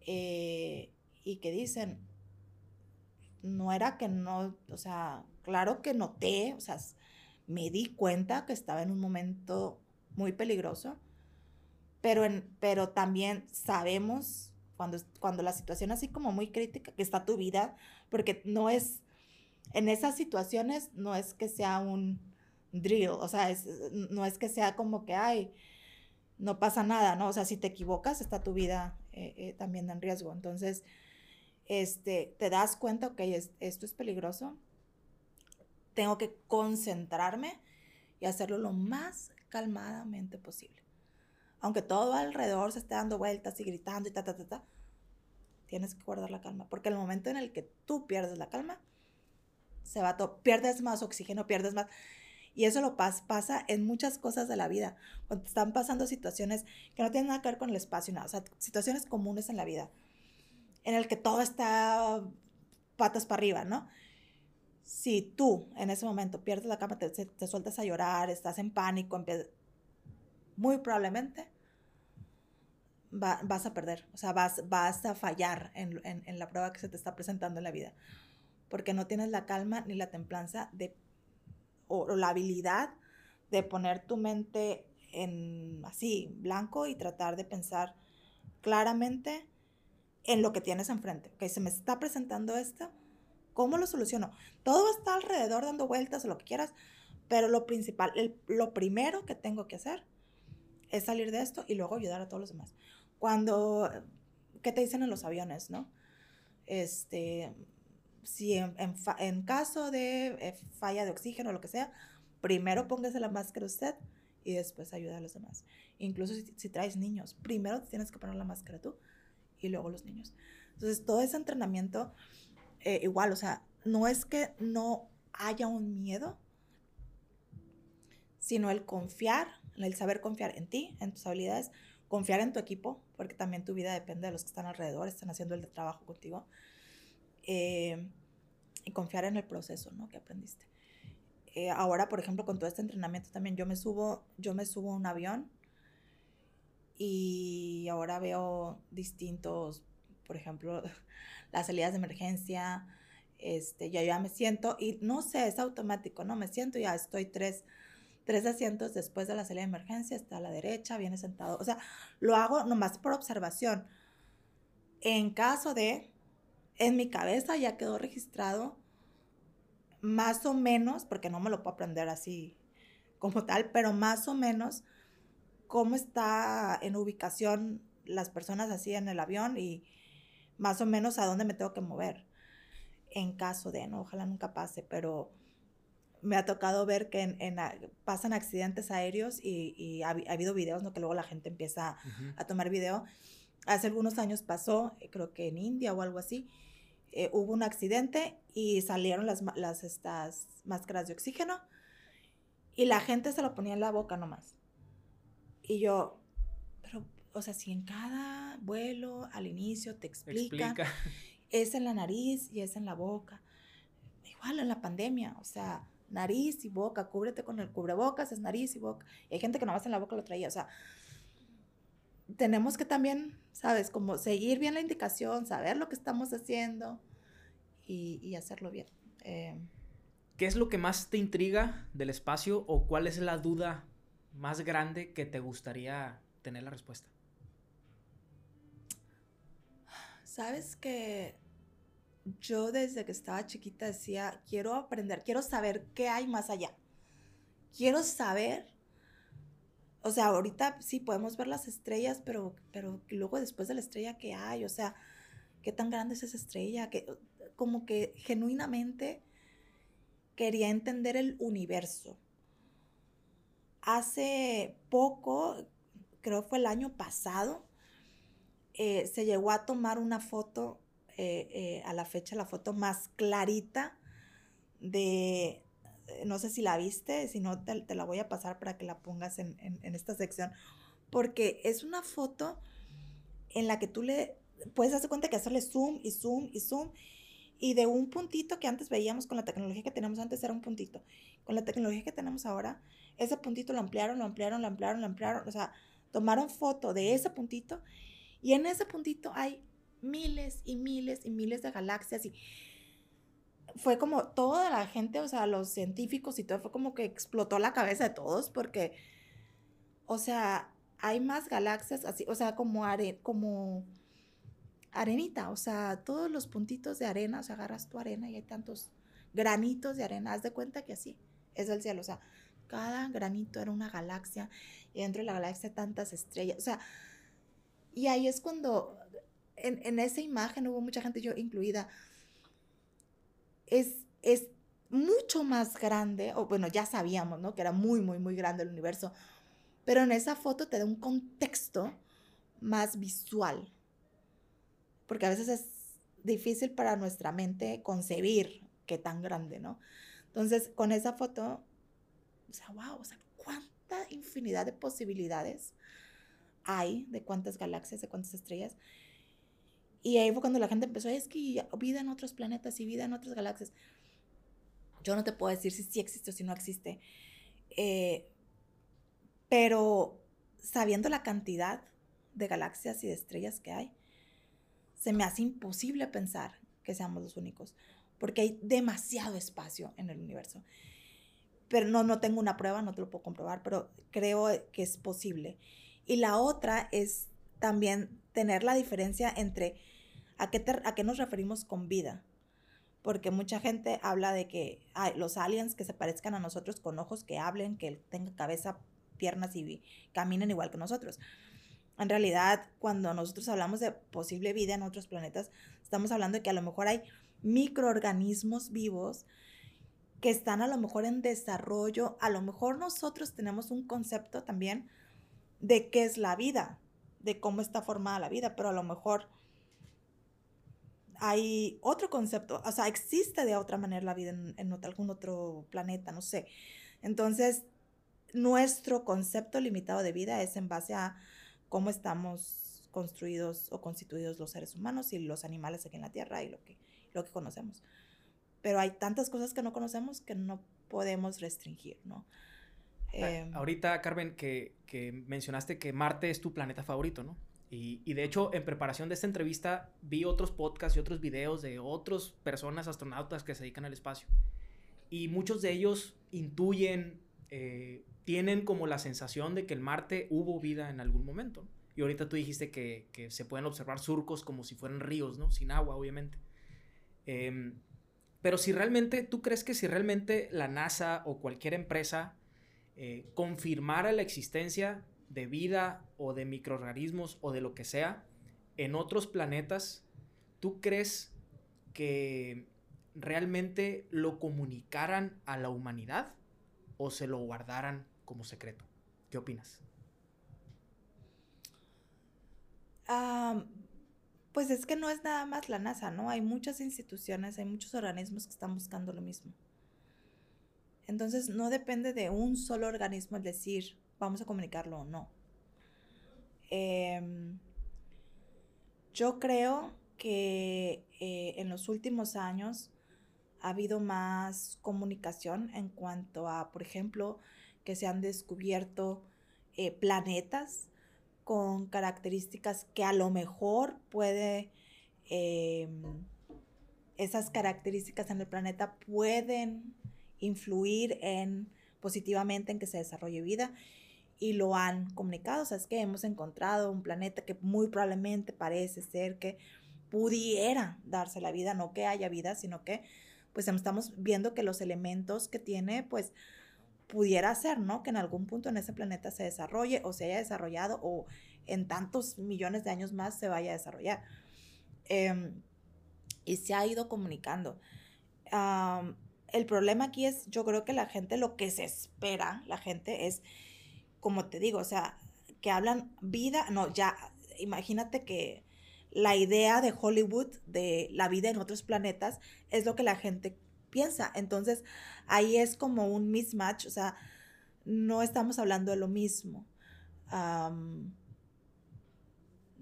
eh, y que dicen, no era que no, o sea, claro que noté, o sea, me di cuenta que estaba en un momento muy peligroso, pero, en, pero también sabemos cuando, cuando la situación así como muy crítica, que está tu vida, porque no es, en esas situaciones no es que sea un drill, o sea, es, no es que sea como que, ay, no pasa nada, ¿no? O sea, si te equivocas, está tu vida eh, eh, también en riesgo. Entonces, este, te das cuenta, ok, esto es peligroso, tengo que concentrarme y hacerlo lo más calmadamente posible. Aunque todo alrededor se esté dando vueltas y gritando y ta, ta, ta, ta, tienes que guardar la calma, porque el momento en el que tú pierdes la calma, se va todo, pierdes más oxígeno, pierdes más. Y eso lo pasa en muchas cosas de la vida. Cuando están pasando situaciones que no tienen nada que ver con el espacio, nada, o sea, situaciones comunes en la vida en el que todo está patas para arriba, ¿no? Si tú en ese momento pierdes la cama, te, te sueltas a llorar, estás en pánico, muy probablemente vas a perder, o sea, vas, vas a fallar en, en, la prueba que se te está presentando en la vida, porque no tienes la calma ni la templanza de, o, o la habilidad de poner tu mente en así, blanco y tratar de pensar claramente en lo que tienes enfrente. Ok, se me está presentando esto, ¿cómo lo soluciono? Todo está alrededor dando vueltas o lo que quieras, pero lo principal, lo primero que tengo que hacer es salir de esto y luego ayudar a todos los demás. Cuando, ¿qué te dicen en los aviones, no? Este, si en, caso de eh, falla de oxígeno o lo que sea, primero póngase la máscara usted y después ayuda a los demás. Incluso si, si traes niños, primero tienes que poner la máscara tú y luego los niños. Entonces, todo ese entrenamiento, eh, igual, o sea, no es que no haya un miedo, sino el confiar, el saber confiar en ti, en tus habilidades, confiar en tu equipo, porque también tu vida depende de los que están alrededor, están haciendo el trabajo contigo, eh, y confiar en el proceso, ¿no? Que aprendiste. Eh, ahora, por ejemplo, con todo este entrenamiento también, yo me subo, yo me subo a un avión y ahora veo distintos, por ejemplo, las salidas de emergencia, este, ya ya me siento y no sé, es automático, ¿no? Me siento, ya estoy tres, tres asientos después de la salida de emergencia, está a la derecha, viene sentado, o sea, lo hago nomás por observación. En caso de, en mi cabeza ya quedó registrado más o menos, porque no me lo puedo aprender así como tal, pero más o menos cómo está en ubicación las personas así en el avión y más o menos a dónde me tengo que mover en caso de, no, ojalá nunca pase, pero me ha tocado ver que en, pasan accidentes aéreos y, ha, habido videos, ¿no? Que luego la gente empieza a tomar video. Hace algunos años pasó, eh, creo que en India o algo así, eh, hubo un accidente y salieron las, las estas máscaras de oxígeno y la gente se lo ponía en la boca nomás. Y yo, pero, o sea, si en cada vuelo al inicio te explican, Explica. es en la nariz y es en la boca. Igual en la pandemia, o sea, nariz y boca, cúbrete con el cubrebocas, es nariz y boca. Y hay gente que nomás en la boca lo traía, o sea, tenemos que también, ¿sabes? Como seguir bien la indicación, saber lo que estamos haciendo y, y hacerlo bien. Eh, ¿qué es lo que más te intriga del espacio o cuál es la duda más grande que te gustaría tener la respuesta? Sabes que yo desde que estaba chiquita decía, quiero aprender, quiero saber qué hay más allá. Quiero saber, o sea, ahorita sí podemos ver las estrellas, pero, pero luego después de la estrella, ¿qué hay? O sea, ¿qué tan grande es esa estrella? Que, como que genuinamente quería entender el universo. Hace poco, creo fue el año pasado, eh, se llegó a tomar una foto eh, eh, a la fecha la foto más clarita de, no sé si la viste, si no te, la voy a pasar para que la pongas en, esta sección, porque es una foto en la que tú le puedes hacer cuenta que hacerle zoom y zoom y zoom y de un puntito que antes veíamos con la tecnología que teníamos antes era un puntito. Con la tecnología que tenemos ahora, ese puntito lo ampliaron, lo ampliaron, lo ampliaron, lo ampliaron, o sea, tomaron foto de ese puntito y en ese puntito hay miles y miles y miles de galaxias y fue como toda la gente, o sea, los científicos y todo, fue como que explotó la cabeza de todos porque, o sea, hay más galaxias así, o sea, como, are, como arenita, o sea, todos los puntitos de arena, o sea, agarras tu arena y hay tantos granitos de arena, haz de cuenta que así es el cielo, o sea, cada granito era una galaxia y dentro de la galaxia tantas estrellas, o sea, y ahí es cuando en, esa imagen hubo mucha gente, yo incluida, es, es mucho más grande, o bueno, ya sabíamos, ¿no? Que era muy, muy, muy grande el universo, pero en esa foto te da un contexto más visual, porque a veces es difícil para nuestra mente concebir qué tan grande, ¿no? Entonces, con esa foto, o sea, wow, o sea, cuánta infinidad de posibilidades hay, de cuántas galaxias, de cuántas estrellas, y ahí fue cuando la gente empezó, es que vida en otros planetas y vida en otras galaxias. Yo no te puedo decir si sí existe o si no existe. Eh, pero sabiendo la cantidad de galaxias y de estrellas que hay, se me hace imposible pensar que seamos los únicos, porque hay demasiado espacio en el universo. Pero no, no tengo una prueba, no te lo puedo comprobar, pero creo que es posible. Y la otra es también tener la diferencia entre ¿A qué, ¿A qué nos referimos con vida? Porque mucha gente habla de que hay los aliens que se parezcan a nosotros con ojos que hablen, que tengan cabeza, piernas y caminen igual que nosotros. En realidad, cuando nosotros hablamos de posible vida en otros planetas, estamos hablando de que a lo mejor hay microorganismos vivos que están a lo mejor en desarrollo. A lo mejor nosotros tenemos un concepto también de qué es la vida, de cómo está formada la vida, pero a lo mejor hay otro concepto, o sea, existe de otra manera la vida en, algún otro planeta, no sé. Entonces, nuestro concepto limitado de vida es en base a cómo estamos construidos o constituidos los seres humanos y los animales aquí en la Tierra y lo que, lo que conocemos. Pero hay tantas cosas que no conocemos que no podemos restringir, ¿no? Em, ahorita, Carmen, que, que mencionaste que Marte es tu planeta favorito, ¿no? Y, de hecho, en preparación de esta entrevista, vi otros podcasts y otros videos de otras personas astronautas que se dedican al espacio. Y muchos de ellos intuyen, eh, tienen como la sensación de que en Marte hubo vida en algún momento. Y ahorita tú dijiste que, se pueden observar surcos como si fueran ríos, ¿no? Sin agua, obviamente. Em, pero si realmente, ¿tú crees que si realmente la NASA o cualquier empresa eh, confirmara la existencia de vida o de microorganismos o de lo que sea en otros planetas, ¿tú crees que realmente lo comunicaran a la humanidad o se lo guardaran como secreto? ¿Qué opinas? pues es que no es nada más la NASA, ¿no? Hay muchas instituciones, hay muchos organismos que están buscando lo mismo. Entonces no depende de un solo organismo el decir, vamos a comunicarlo o no. Em, yo creo que eh, en los últimos años ha habido más comunicación en cuanto a, por ejemplo, que se han descubierto eh, planetas con características que a lo mejor puede, em, esas características en el planeta pueden influir en positivamente en que se desarrolle vida y lo han comunicado. O sea, es que hemos encontrado un planeta que muy probablemente parece ser que pudiera darse la vida, no que haya vida, sino que pues estamos viendo que los elementos que tiene, pues pudiera ser, ¿no? Que en algún punto en ese planeta se desarrolle o se haya desarrollado o en tantos millones de años más se vaya a desarrollar. Em, y se ha ido comunicando. El problema aquí es, yo creo que la gente, lo que se espera, la gente es, como te digo, o sea, que hablan vida, no, ya, imagínate que la idea de Hollywood de la vida en otros planetas es lo que la gente piensa. Entonces, ahí es como un mismatch, o sea, no estamos hablando de lo mismo.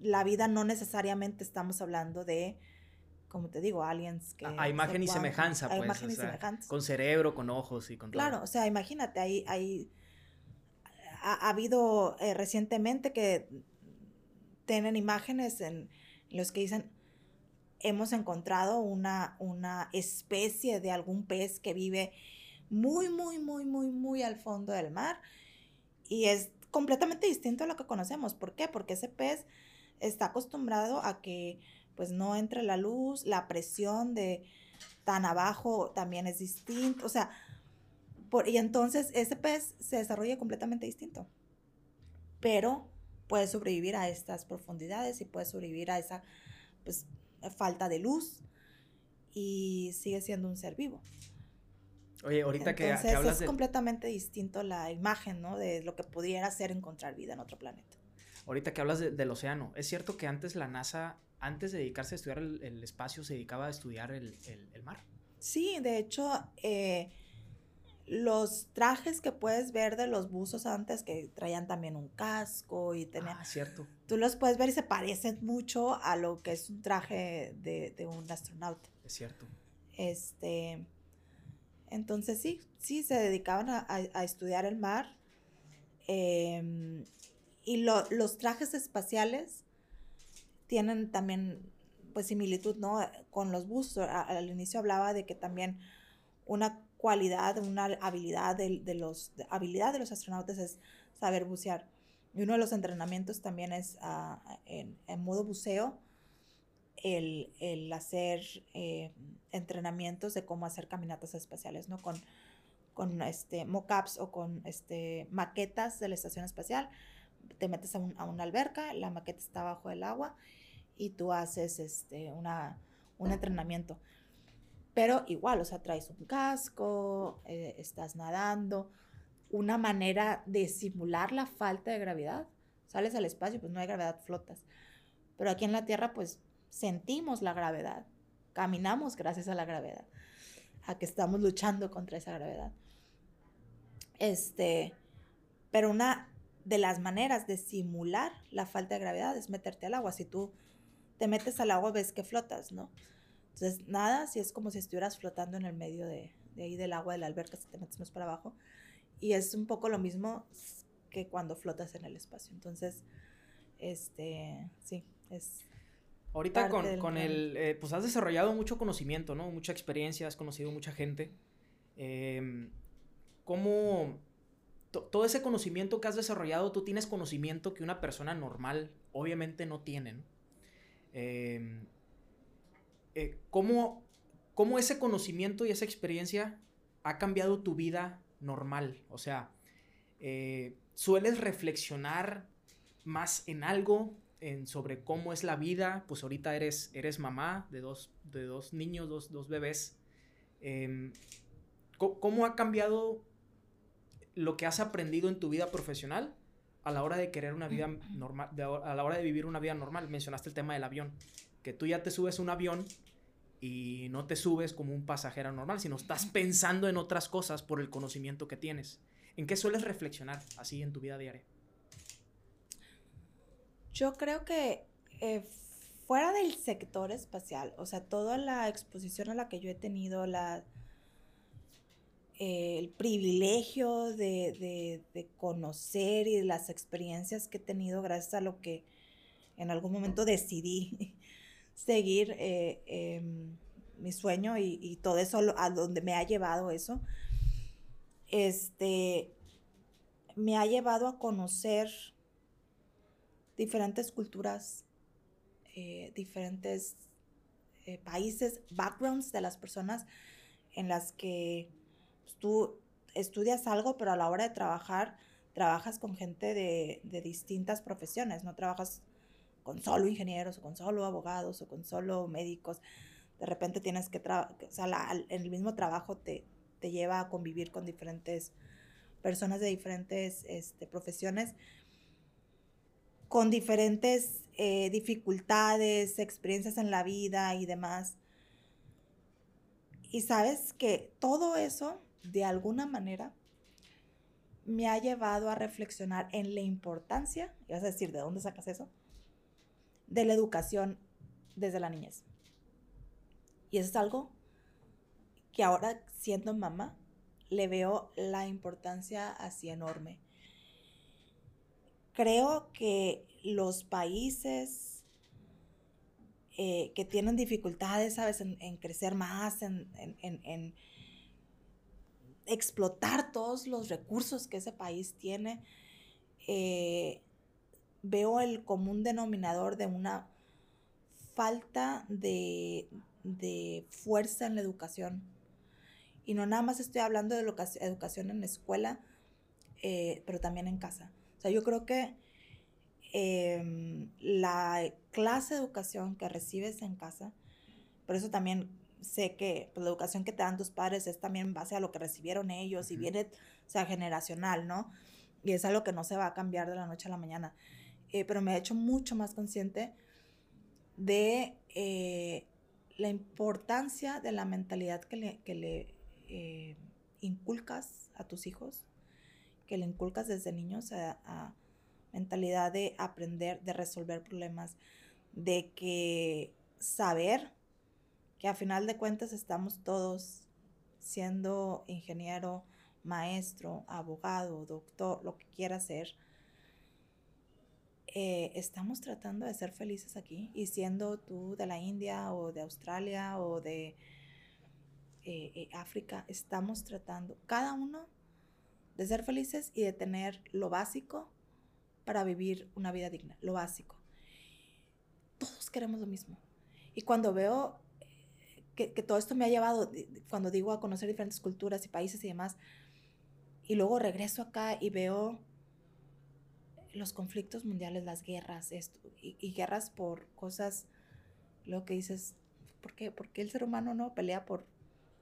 la vida no necesariamente estamos hablando de, como te digo, aliens que... A, imagen y semejanza, pues. imagen y semejanza. Con cerebro, con ojos y con todo. Claro, o sea, imagínate, hay, hay ha, habido eh, recientemente que tienen imágenes en los que dicen, hemos encontrado una, una especie de algún pez que vive muy, muy, muy, muy, muy al fondo del mar y es completamente distinto a lo que conocemos. ¿Por qué? Porque ese pez está acostumbrado a que pues no entre la luz, la presión de tan abajo también es distinto, o sea, por, y entonces ese pez se desarrolla completamente distinto. Pero puede sobrevivir a estas profundidades y puede sobrevivir a esa pues, falta de luz y sigue siendo un ser vivo. Oye, ahorita que, hablas es completamente distinto la imagen, ¿no? De lo que pudiera ser encontrar vida en otro planeta. Ahorita que hablas del océano, ¿es cierto que antes la NASA, antes de dedicarse a estudiar el, espacio, se dedicaba a estudiar el, el mar? Sí, de hecho, eh, los trajes que puedes ver de los buzos antes que traían también un casco y tenían... Ah, cierto. Tú los puedes ver y se parecen mucho a lo que es un traje de, un astronauta. Es cierto. Este... Entonces sí, sí, se dedicaban a, estudiar el mar. Em, y los trajes espaciales tienen también, pues, similitud, ¿no? Con los buzos. al inicio hablaba de que también una cualidad, una habilidad de, los, habilidad de los astronautas es saber bucear. Y uno de los entrenamientos también es ah, en, modo buceo, el, hacer eh, entrenamientos de cómo hacer caminatas espaciales, ¿no? Con, con este, mockups o con este, maquetas de la estación espacial. Te metes a, una alberca, la maqueta está abajo del agua y tú haces este, un entrenamiento. Pero igual, o sea, traes un casco, eh, estás nadando, una manera de simular la falta de gravedad. Sales al espacio, pues no hay gravedad, flotas. Pero aquí en la Tierra, pues sentimos la gravedad, caminamos gracias a la gravedad, a que estamos luchando contra esa gravedad. Este, pero una de las maneras de simular la falta de gravedad es meterte al agua. Si tú te metes al agua, ves que flotas, ¿no? Entonces, nada, si es como si estuvieras flotando en el medio de, ahí del agua de la alberca, si te metes más para abajo. Y es un poco lo mismo que cuando flotas en el espacio. Entonces, este, sí, es... Ahorita con, el, eh, pues has desarrollado mucho conocimiento, ¿no? Mucha experiencia, has conocido mucha gente. Em, ¿Cómo todo ese conocimiento que has desarrollado, tú tienes conocimiento que una persona normal obviamente no tiene. Em, eh, ¿cómo, ese conocimiento y esa experiencia ha cambiado tu vida normal? O sea, eh, ¿sueles reflexionar más en algo, en sobre cómo es la vida? Pues ahorita eres, eres mamá de dos, de dos niños, dos, dos bebés. Em, ¿Cómo ha cambiado lo que has aprendido en tu vida profesional a la hora de querer una vida normal, a la hora de vivir una vida normal? Mencionaste el tema del avión, que tú ya te subes a un avión y no te subes como un pasajero normal, sino estás pensando en otras cosas por el conocimiento que tienes. ¿En qué sueles reflexionar así en tu vida diaria? Yo creo que eh, fuera del sector espacial, o sea, toda la exposición a la que yo he tenido, la, el privilegio de, de, conocer y las experiencias que he tenido gracias a lo que en algún momento decidí seguir eh, em, mi sueño y, todo eso a donde me ha llevado eso. este, me ha llevado a conocer diferentes culturas, eh, diferentes eh, países, backgrounds de las personas en las que tú estudias algo, pero a la hora de trabajar, trabajas con gente de, distintas profesiones, no trabajas con solo ingenieros o con solo abogados o con solo médicos. De repente tienes que, o sea, el mismo trabajo te, te lleva a convivir con diferentes personas de diferentes este, profesiones, con diferentes eh, dificultades, experiencias en la vida y demás. Y sabes que todo eso, de alguna manera, me ha llevado a reflexionar en la importancia, y vas a decir, ¿de dónde sacas eso? De la educación desde la niñez. Y eso es algo que ahora, siendo mamá, le veo la importancia así enorme. Creo que los países eh, que tienen dificultades, ¿sabes?, en, crecer más, en, explotar todos los recursos que ese país tiene, eh, veo el común denominador de una falta de fuerza en la educación y no nada más estoy hablando de educación en la escuela, eh, pero también en casa. O sea, yo creo que em, la clase de educación que recibes en casa, por eso también sé que pues, la educación que te dan tus padres es también en base a lo que recibieron ellos y viene, o sea, generacional, ¿no? Y es algo que no se va a cambiar de la noche a la mañana. Eh, pero me ha hecho mucho más consciente de eh, la importancia de la mentalidad que le, que le eh, inculcas a tus hijos, que le inculcas desde niños a, mentalidad de aprender, de resolver problemas, de que saber que a final de cuentas estamos todos siendo ingeniero, maestro, abogado, doctor, lo que quiera ser, eh, estamos tratando de ser felices aquí y siendo tú de la India o de Australia o de eh, eh, África, estamos tratando cada uno de ser felices y de tener lo básico para vivir una vida digna, lo básico. Todos queremos lo mismo. Y cuando veo eh, que, todo esto me ha llevado, cuando digo a conocer diferentes culturas y países y demás, y luego regreso acá y veo los conflictos mundiales, las guerras, esto, y, guerras por cosas, lo que dices, ¿por qué? ¿por qué el ser humano no pelea por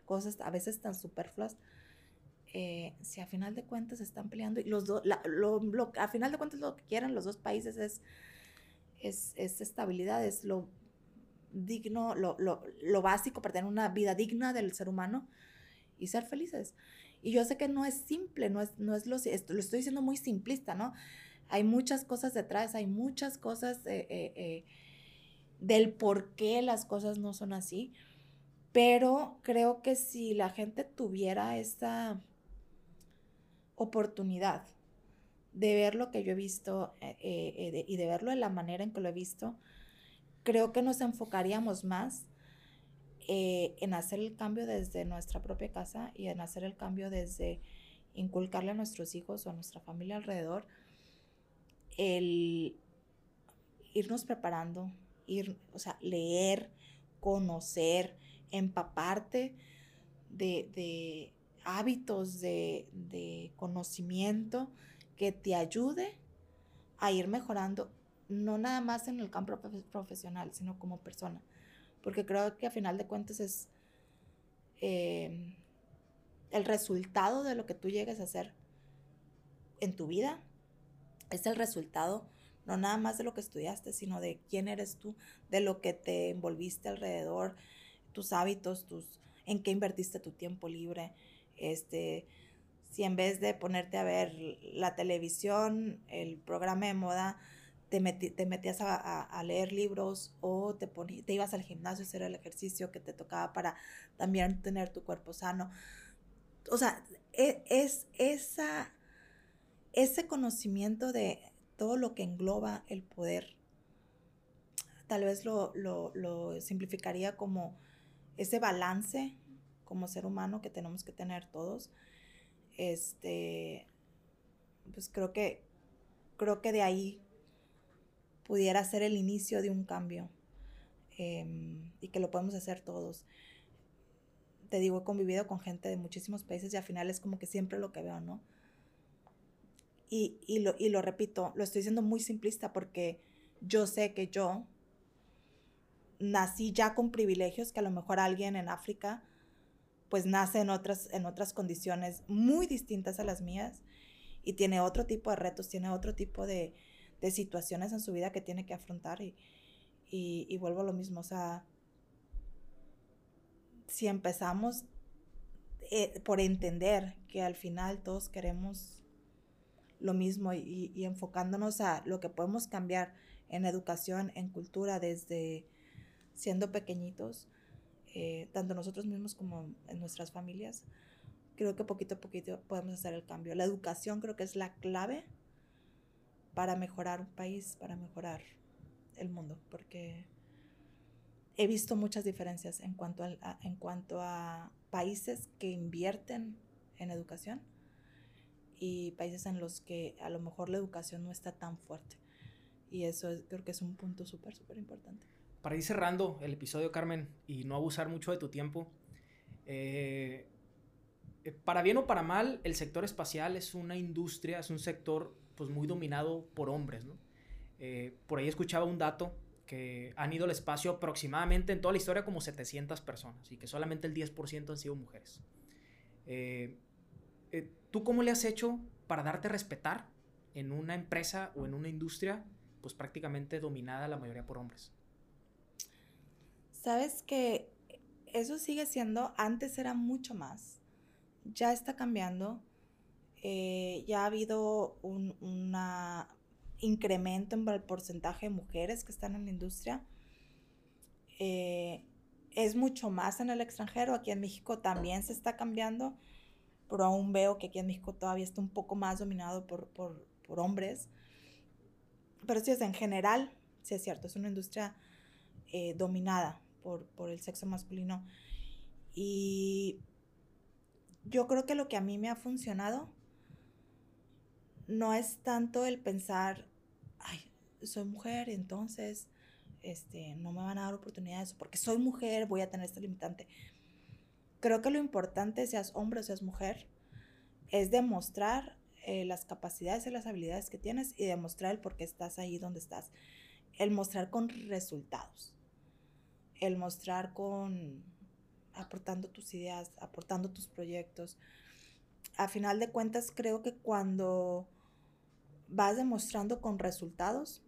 cosas a veces tan superfluas, eh, si a final de cuentas están peleando y los dos, a final de cuentas lo que quieren los dos países es, es, estabilidad, es lo digno, lo, lo, básico para tener una vida digna del ser humano y ser felices. Y yo sé que no es simple, no es, no es lo, lo estoy diciendo muy simplista, ¿no? Hay muchas cosas detrás, hay muchas cosas eh, eh, del por qué las cosas no son así. Pero creo que si la gente tuviera esa oportunidad de ver lo que yo he visto eh, eh, y de verlo de la manera en que lo he visto, creo que nos enfocaríamos más eh, en hacer el cambio desde nuestra propia casa y en hacer el cambio desde inculcarle a nuestros hijos o a nuestra familia alrededor el irnos preparando, ir, o sea, leer, conocer, empaparte de, hábitos de, conocimiento que te ayude a ir mejorando, no nada más en el campo profesional, sino como persona. Porque creo que a final de cuentas es eh, el resultado de lo que tú llegues a hacer en tu vida, es el resultado no nada más de lo que estudiaste, sino de quién eres tú, de lo que te envolviste alrededor, tus hábitos, tus, en qué invertiste tu tiempo libre. Este, si en vez de ponerte a ver la televisión, el programa de moda, te, metías a, leer libros o te, ibas al gimnasio a hacer el ejercicio que te tocaba para también tener tu cuerpo sano. O sea, e, es, esa, ese conocimiento de todo lo que engloba el poder. Tal vez lo, lo simplificaría como ese balance como ser humano que tenemos que tener todos, este, pues creo que, creo que de ahí pudiera ser el inicio de un cambio em, y que lo podemos hacer todos. Te digo, he convivido con gente de muchísimos países y al final es como que siempre lo que veo, ¿no? Y, y, lo, y lo repito, lo estoy diciendo muy simplista porque yo sé que yo nací ya con privilegios que a lo mejor alguien en África pues nace en otras, en otras condiciones muy distintas a las mías y tiene otro tipo de retos, tiene otro tipo de, de situaciones en su vida que tiene que afrontar y, y, vuelvo a lo mismo, o sea, si empezamos eh, por entender que al final todos queremos lo mismo y, enfocándonos a lo que podemos cambiar en educación, en cultura, desde siendo pequeñitos, eh, tanto nosotros mismos como en nuestras familias, creo que poquito a poquito podemos hacer el cambio. La educación creo que es la clave para mejorar un país, para mejorar el mundo, porque he visto muchas diferencias en cuanto a, en cuanto a países que invierten en educación y países en los que a lo mejor la educación no está tan fuerte. Y eso creo que es un punto súper, súper importante para ir cerrando el episodio, Carmen, y no abusar mucho de tu tiempo, eh, eh, para bien o para mal, el sector espacial es una industria, es un sector pues muy dominado por hombres, ¿no? Eh, por ahí escuchaba un dato que han ido al espacio aproximadamente en toda la historia como 700 personas y que solamente el 10% han sido mujeres. ¿Tú cómo le has hecho para darte a respetar en una empresa o en una industria pues prácticamente dominada la mayoría por hombres? Sabes que eso sigue siendo, antes era mucho más, ya está cambiando, eh, ya ha habido un incremento en el porcentaje de mujeres que están en la industria. Eh, es mucho más en el extranjero, aquí en México también se está cambiando, pero aún veo que aquí en México todavía está un poco más dominado por, por hombres. Pero sí, es en general, sí es cierto, es una industria eh, dominada por, el sexo masculino. Y yo creo que lo que a mí me ha funcionado no es tanto el pensar, ay, soy mujer, entonces este, no me van a dar oportunidades, porque soy mujer, voy a tener este limitante. Creo que lo importante, seas hombre o seas mujer, es demostrar eh, las capacidades y las habilidades que tienes y demostrar el por qué estás ahí donde estás. El mostrar con resultados el mostrar con aportando tus ideas, aportando tus proyectos. A final de cuentas, creo que cuando vas demostrando con resultados,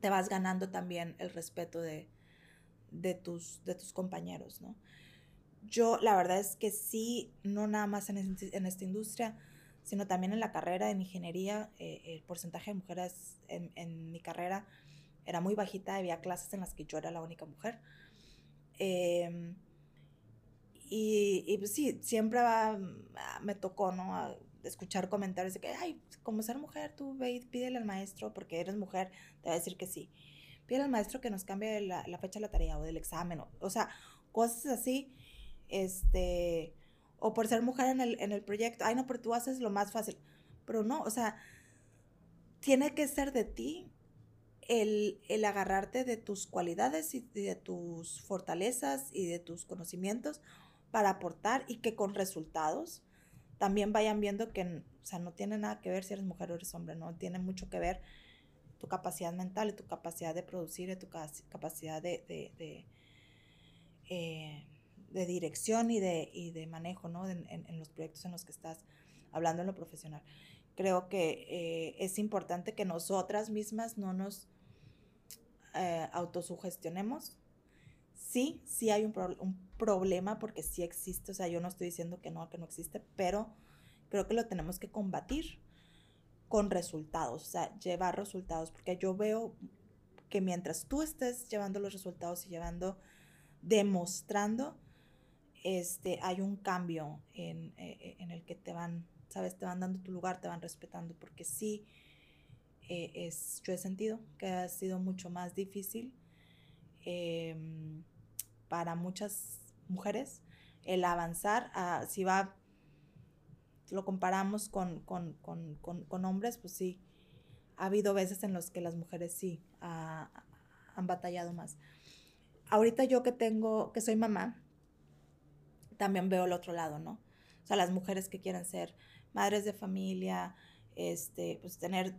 te vas ganando también el respeto de, tus, de tus compañeros, ¿no? Yo, la verdad es que sí, no nada más en, esta industria, sino también en la carrera en ingeniería, eh, el porcentaje de mujeres en, en mi carrera era muy bajita, había clases en las que yo era la única mujer. Y, y, pues sí, siempre me tocó, ¿no? Escuchar comentarios de que, ay, como ser mujer, tú ve pídele al maestro, porque eres mujer, te va a decir que sí. Pídele al maestro que nos cambie la, la fecha de la tarea o del examen, o, o, sea, cosas así, este, o por ser mujer en el, en el proyecto, ay, no, pero tú haces lo más fácil. Pero no, o sea, tiene que ser de ti el, agarrarte de tus cualidades y de tus fortalezas y de tus conocimientos para aportar y que con resultados también vayan viendo que, o sea, no tiene nada que ver si eres mujer o eres hombre, no tiene mucho que ver tu capacidad mental y tu capacidad de producir y tu capacidad de, de, eh, dirección y de, de manejo, ¿no? En, en, los proyectos en los que estás hablando en lo profesional. Creo que eh, es importante que nosotras mismas no nos eh, autosugestionemos. Sí, sí hay un, un, problema porque sí existe, o sea, yo no estoy diciendo que no, que no existe, pero creo que lo tenemos que combatir con resultados, o sea, llevar resultados, porque yo veo que mientras tú estés llevando los resultados y llevando, demostrando, este, hay un cambio en, eh, en el que te van, sabes, te van dando tu lugar, te van respetando, porque sí, eh, es, yo he sentido que ha sido mucho más difícil em, para muchas mujeres el avanzar si va lo comparamos con, con, con, con, hombres, pues sí, ha habido veces en los que las mujeres sí han batallado más. Ahorita yo que tengo, que soy mamá, también veo el otro lado, ¿no? O sea, las mujeres que quieren ser madres de familia, este, pues tener,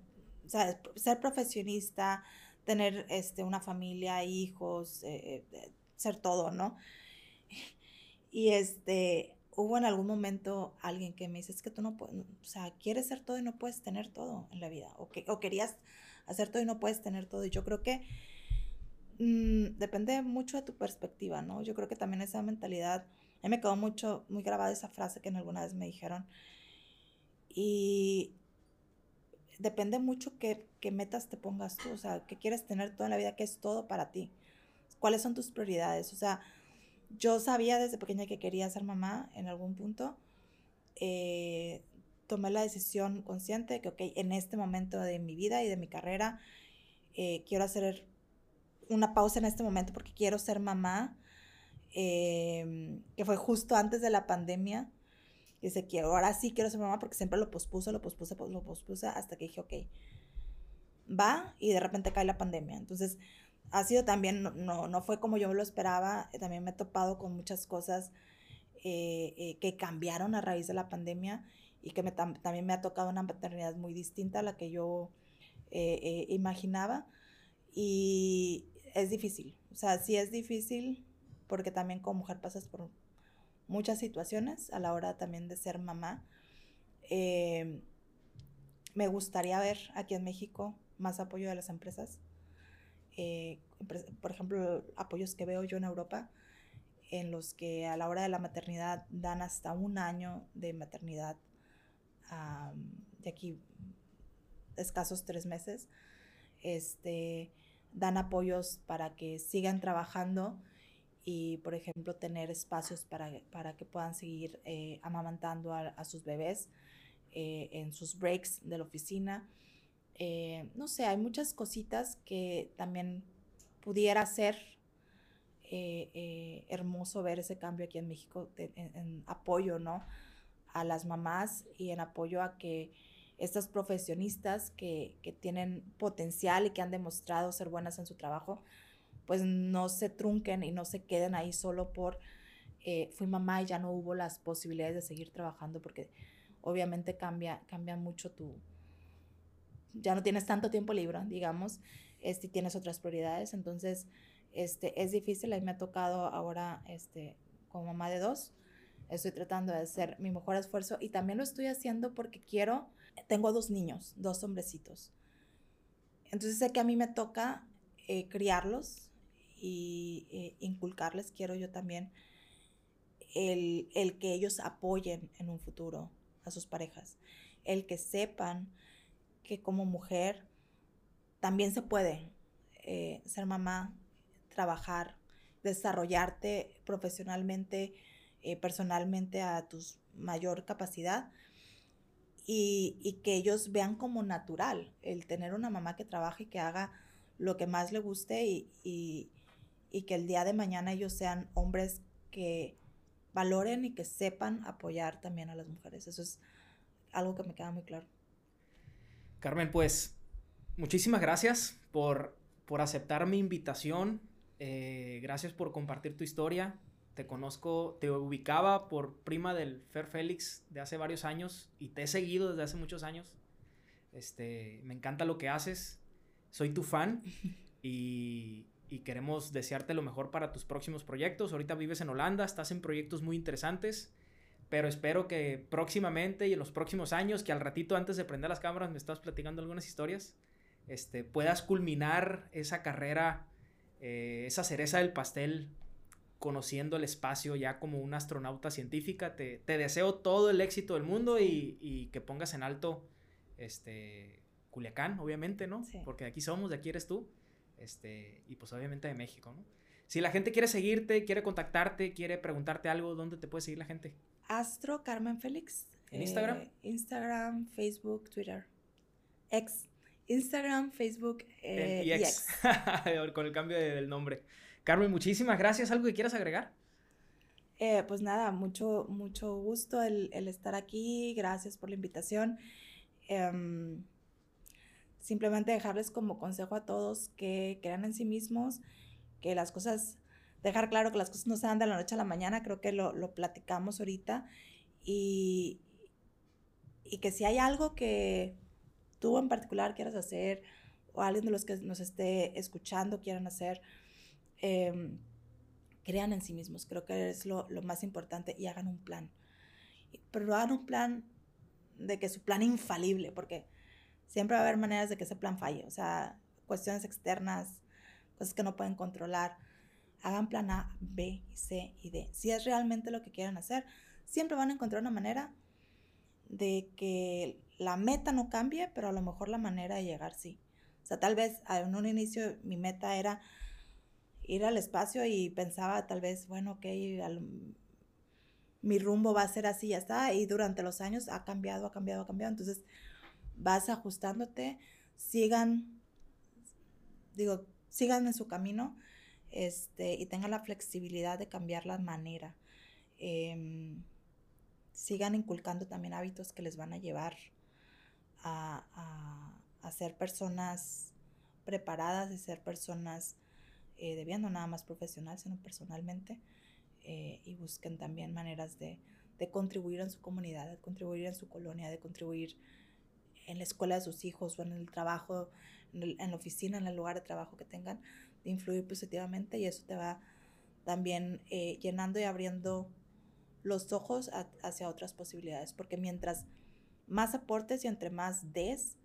ser profesionista, tener este, una familia, hijos, eh, eh, ser todo, ¿no? Y este, hubo en algún momento alguien que me dice, es que tú no puedes, o sea, quieres ser todo y no puedes tener todo en la vida, o, que, o querías hacer todo y no puedes tener todo. Y yo creo que mm, depende mucho de tu perspectiva, ¿no? Yo creo que también esa mentalidad, a mí me quedó mucho, muy grabada esa frase que en alguna vez me dijeron. Y depende mucho qué, metas te pongas tú, o sea, qué quieres tener todo en la vida, qué es todo para ti, cuáles son tus prioridades, o sea, yo sabía desde pequeña que quería ser mamá en algún punto. Eh, tomé la decisión consciente que, ok, en este momento de mi vida y de mi carrera, eh, quiero hacer una pausa en este momento porque quiero ser mamá, em, que fue justo antes de la pandemia. Y dice, quiero, ahora sí quiero ser mamá porque siempre lo pospuse, lo pospuse, lo pospuse, hasta que dije, ok, va y de repente cae la pandemia. Entonces, ha sido también, no, no fue como yo lo esperaba, eh, también me he topado con muchas cosas eh, eh, que cambiaron a raíz de la pandemia y que también me ha tocado una maternidad muy distinta a la que yo imaginaba y es difícil, o sea, sí es difícil porque también como mujer pasas por muchas situaciones a la hora también de ser mamá. me gustaría ver aquí en México más apoyo de las empresas eh, por ejemplo, apoyos que veo yo en Europa, en los que a la hora de la maternidad dan hasta un año de maternidad, de aquí escasos tres meses, este, dan apoyos para que sigan trabajando y, por ejemplo, tener espacios para, para que puedan seguir eh, amamantando a, sus bebés eh, en sus breaks de la oficina. Eh, no sé, hay muchas cositas que también pudiera ser eh, eh, hermoso ver ese cambio aquí en México en, apoyo, ¿no? A las mamás y en apoyo a que estas profesionistas que, que, tienen potencial y que han demostrado ser buenas en su trabajo, pues no se trunquen y no se queden ahí solo por fui mamá y ya no hubo las posibilidades de seguir trabajando porque obviamente cambia, cambia mucho tu, ya no tienes tanto tiempo libre, digamos, este, tienes otras prioridades, entonces este, es difícil, a mí me ha tocado ahora este, como mamá de dos, estoy tratando de hacer mi mejor esfuerzo y también lo estoy haciendo porque quiero, tengo dos niños, dos hombrecitos, entonces sé que a mí me toca eh, criarlos y eh, inculcarles, quiero yo también el, el que ellos apoyen en un futuro a sus parejas, el que sepan que como mujer también se puede eh, ser mamá, trabajar, desarrollarte profesionalmente, eh, personalmente a tu mayor capacidad y, que ellos vean como natural el tener una mamá que trabaje y que haga lo que más le guste y, y que el día de mañana ellos sean hombres que valoren y que sepan apoyar también a las mujeres. Eso es algo que me queda muy claro. Carmen, pues muchísimas gracias por, por aceptar mi invitación. Eh, gracias por compartir tu historia. Te conozco, te ubicaba por prima del Fer Félix de hace varios años y te he seguido desde hace muchos años. Este, me encanta lo que haces. Soy tu fan y, y queremos desearte lo mejor para tus próximos proyectos. Ahorita vives en Holanda, estás en proyectos muy interesantes pero espero que próximamente y en los próximos años, que al ratito antes de prender las cámaras me estás platicando algunas historias, este, puedas culminar esa carrera, eh, esa cereza del pastel, conociendo el espacio ya como una astronauta científica. Te, deseo todo el éxito del mundo y, que pongas en alto este, Culiacán, obviamente, ¿no? Porque de aquí somos, de aquí eres tú, este, y pues obviamente de México, ¿no? Si la gente quiere seguirte, quiere contactarte, quiere preguntarte algo, ¿dónde te puede seguir la gente? Astro Carmen Félix. ¿En Instagram? Eh, Instagram, Facebook, Twitter. X. Instagram, Facebook eh, y Con el cambio del nombre. Carmen, muchísimas gracias. ¿Algo que quieras agregar? Eh, pues nada, mucho, mucho gusto el, estar aquí. Gracias por la invitación. Em, simplemente dejarles como consejo a todos que crean en sí mismos, que las cosas, dejar claro que las cosas no se dan de la noche a la mañana, creo que lo, lo platicamos ahorita, y, y que si hay algo que tú en particular quieras hacer, o alguien de los que nos esté escuchando quieran hacer, em, crean en sí mismos, creo que es lo, lo, más importante y hagan un plan. Pero hagan un plan de que su plan infalible, porque siempre va a haber maneras de que ese plan falle, o sea, cuestiones externas, cosas que no pueden controlar. Hagan plan A, B, C y D. Si es realmente lo que quieren hacer, siempre van a encontrar una manera de que la meta no cambie, pero a lo mejor la manera de llegar sí. O sea, tal vez en un inicio mi meta era ir al espacio y pensaba tal vez, bueno, ok, mi rumbo va a ser así, ya está. Y durante los años ha cambiado, ha cambiado, ha cambiado. Entonces vas ajustándote, sigan, digo, sigan en su camino este, y tengan la flexibilidad de cambiar la manera. Em, sigan inculcando también hábitos que les van a llevar a, ser personas preparadas y ser personas eh, de bien, no nada más profesional, sino personalmente. Eh, y busquen también maneras de, contribuir en su comunidad, de contribuir en su colonia, de contribuir en la escuela de sus hijos o en el trabajo, en, la oficina, en el lugar de trabajo que tengan, de influir positivamente y eso te va también eh, llenando y abriendo los ojos hacia otras posibilidades, porque mientras más aportes y entre más des,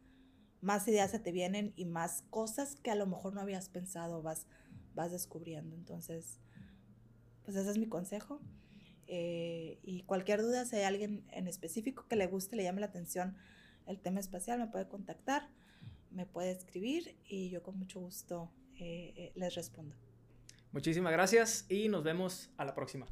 más ideas se te vienen y más cosas que a lo mejor no habías pensado vas, vas descubriendo. Entonces, pues ese es mi consejo. Eh, y cualquier duda, si hay alguien en específico que le guste, le llame la atención el tema espacial, me puede contactar, me puede escribir y yo con mucho gusto eh, les respondo. Muchísimas gracias y nos vemos a la próxima.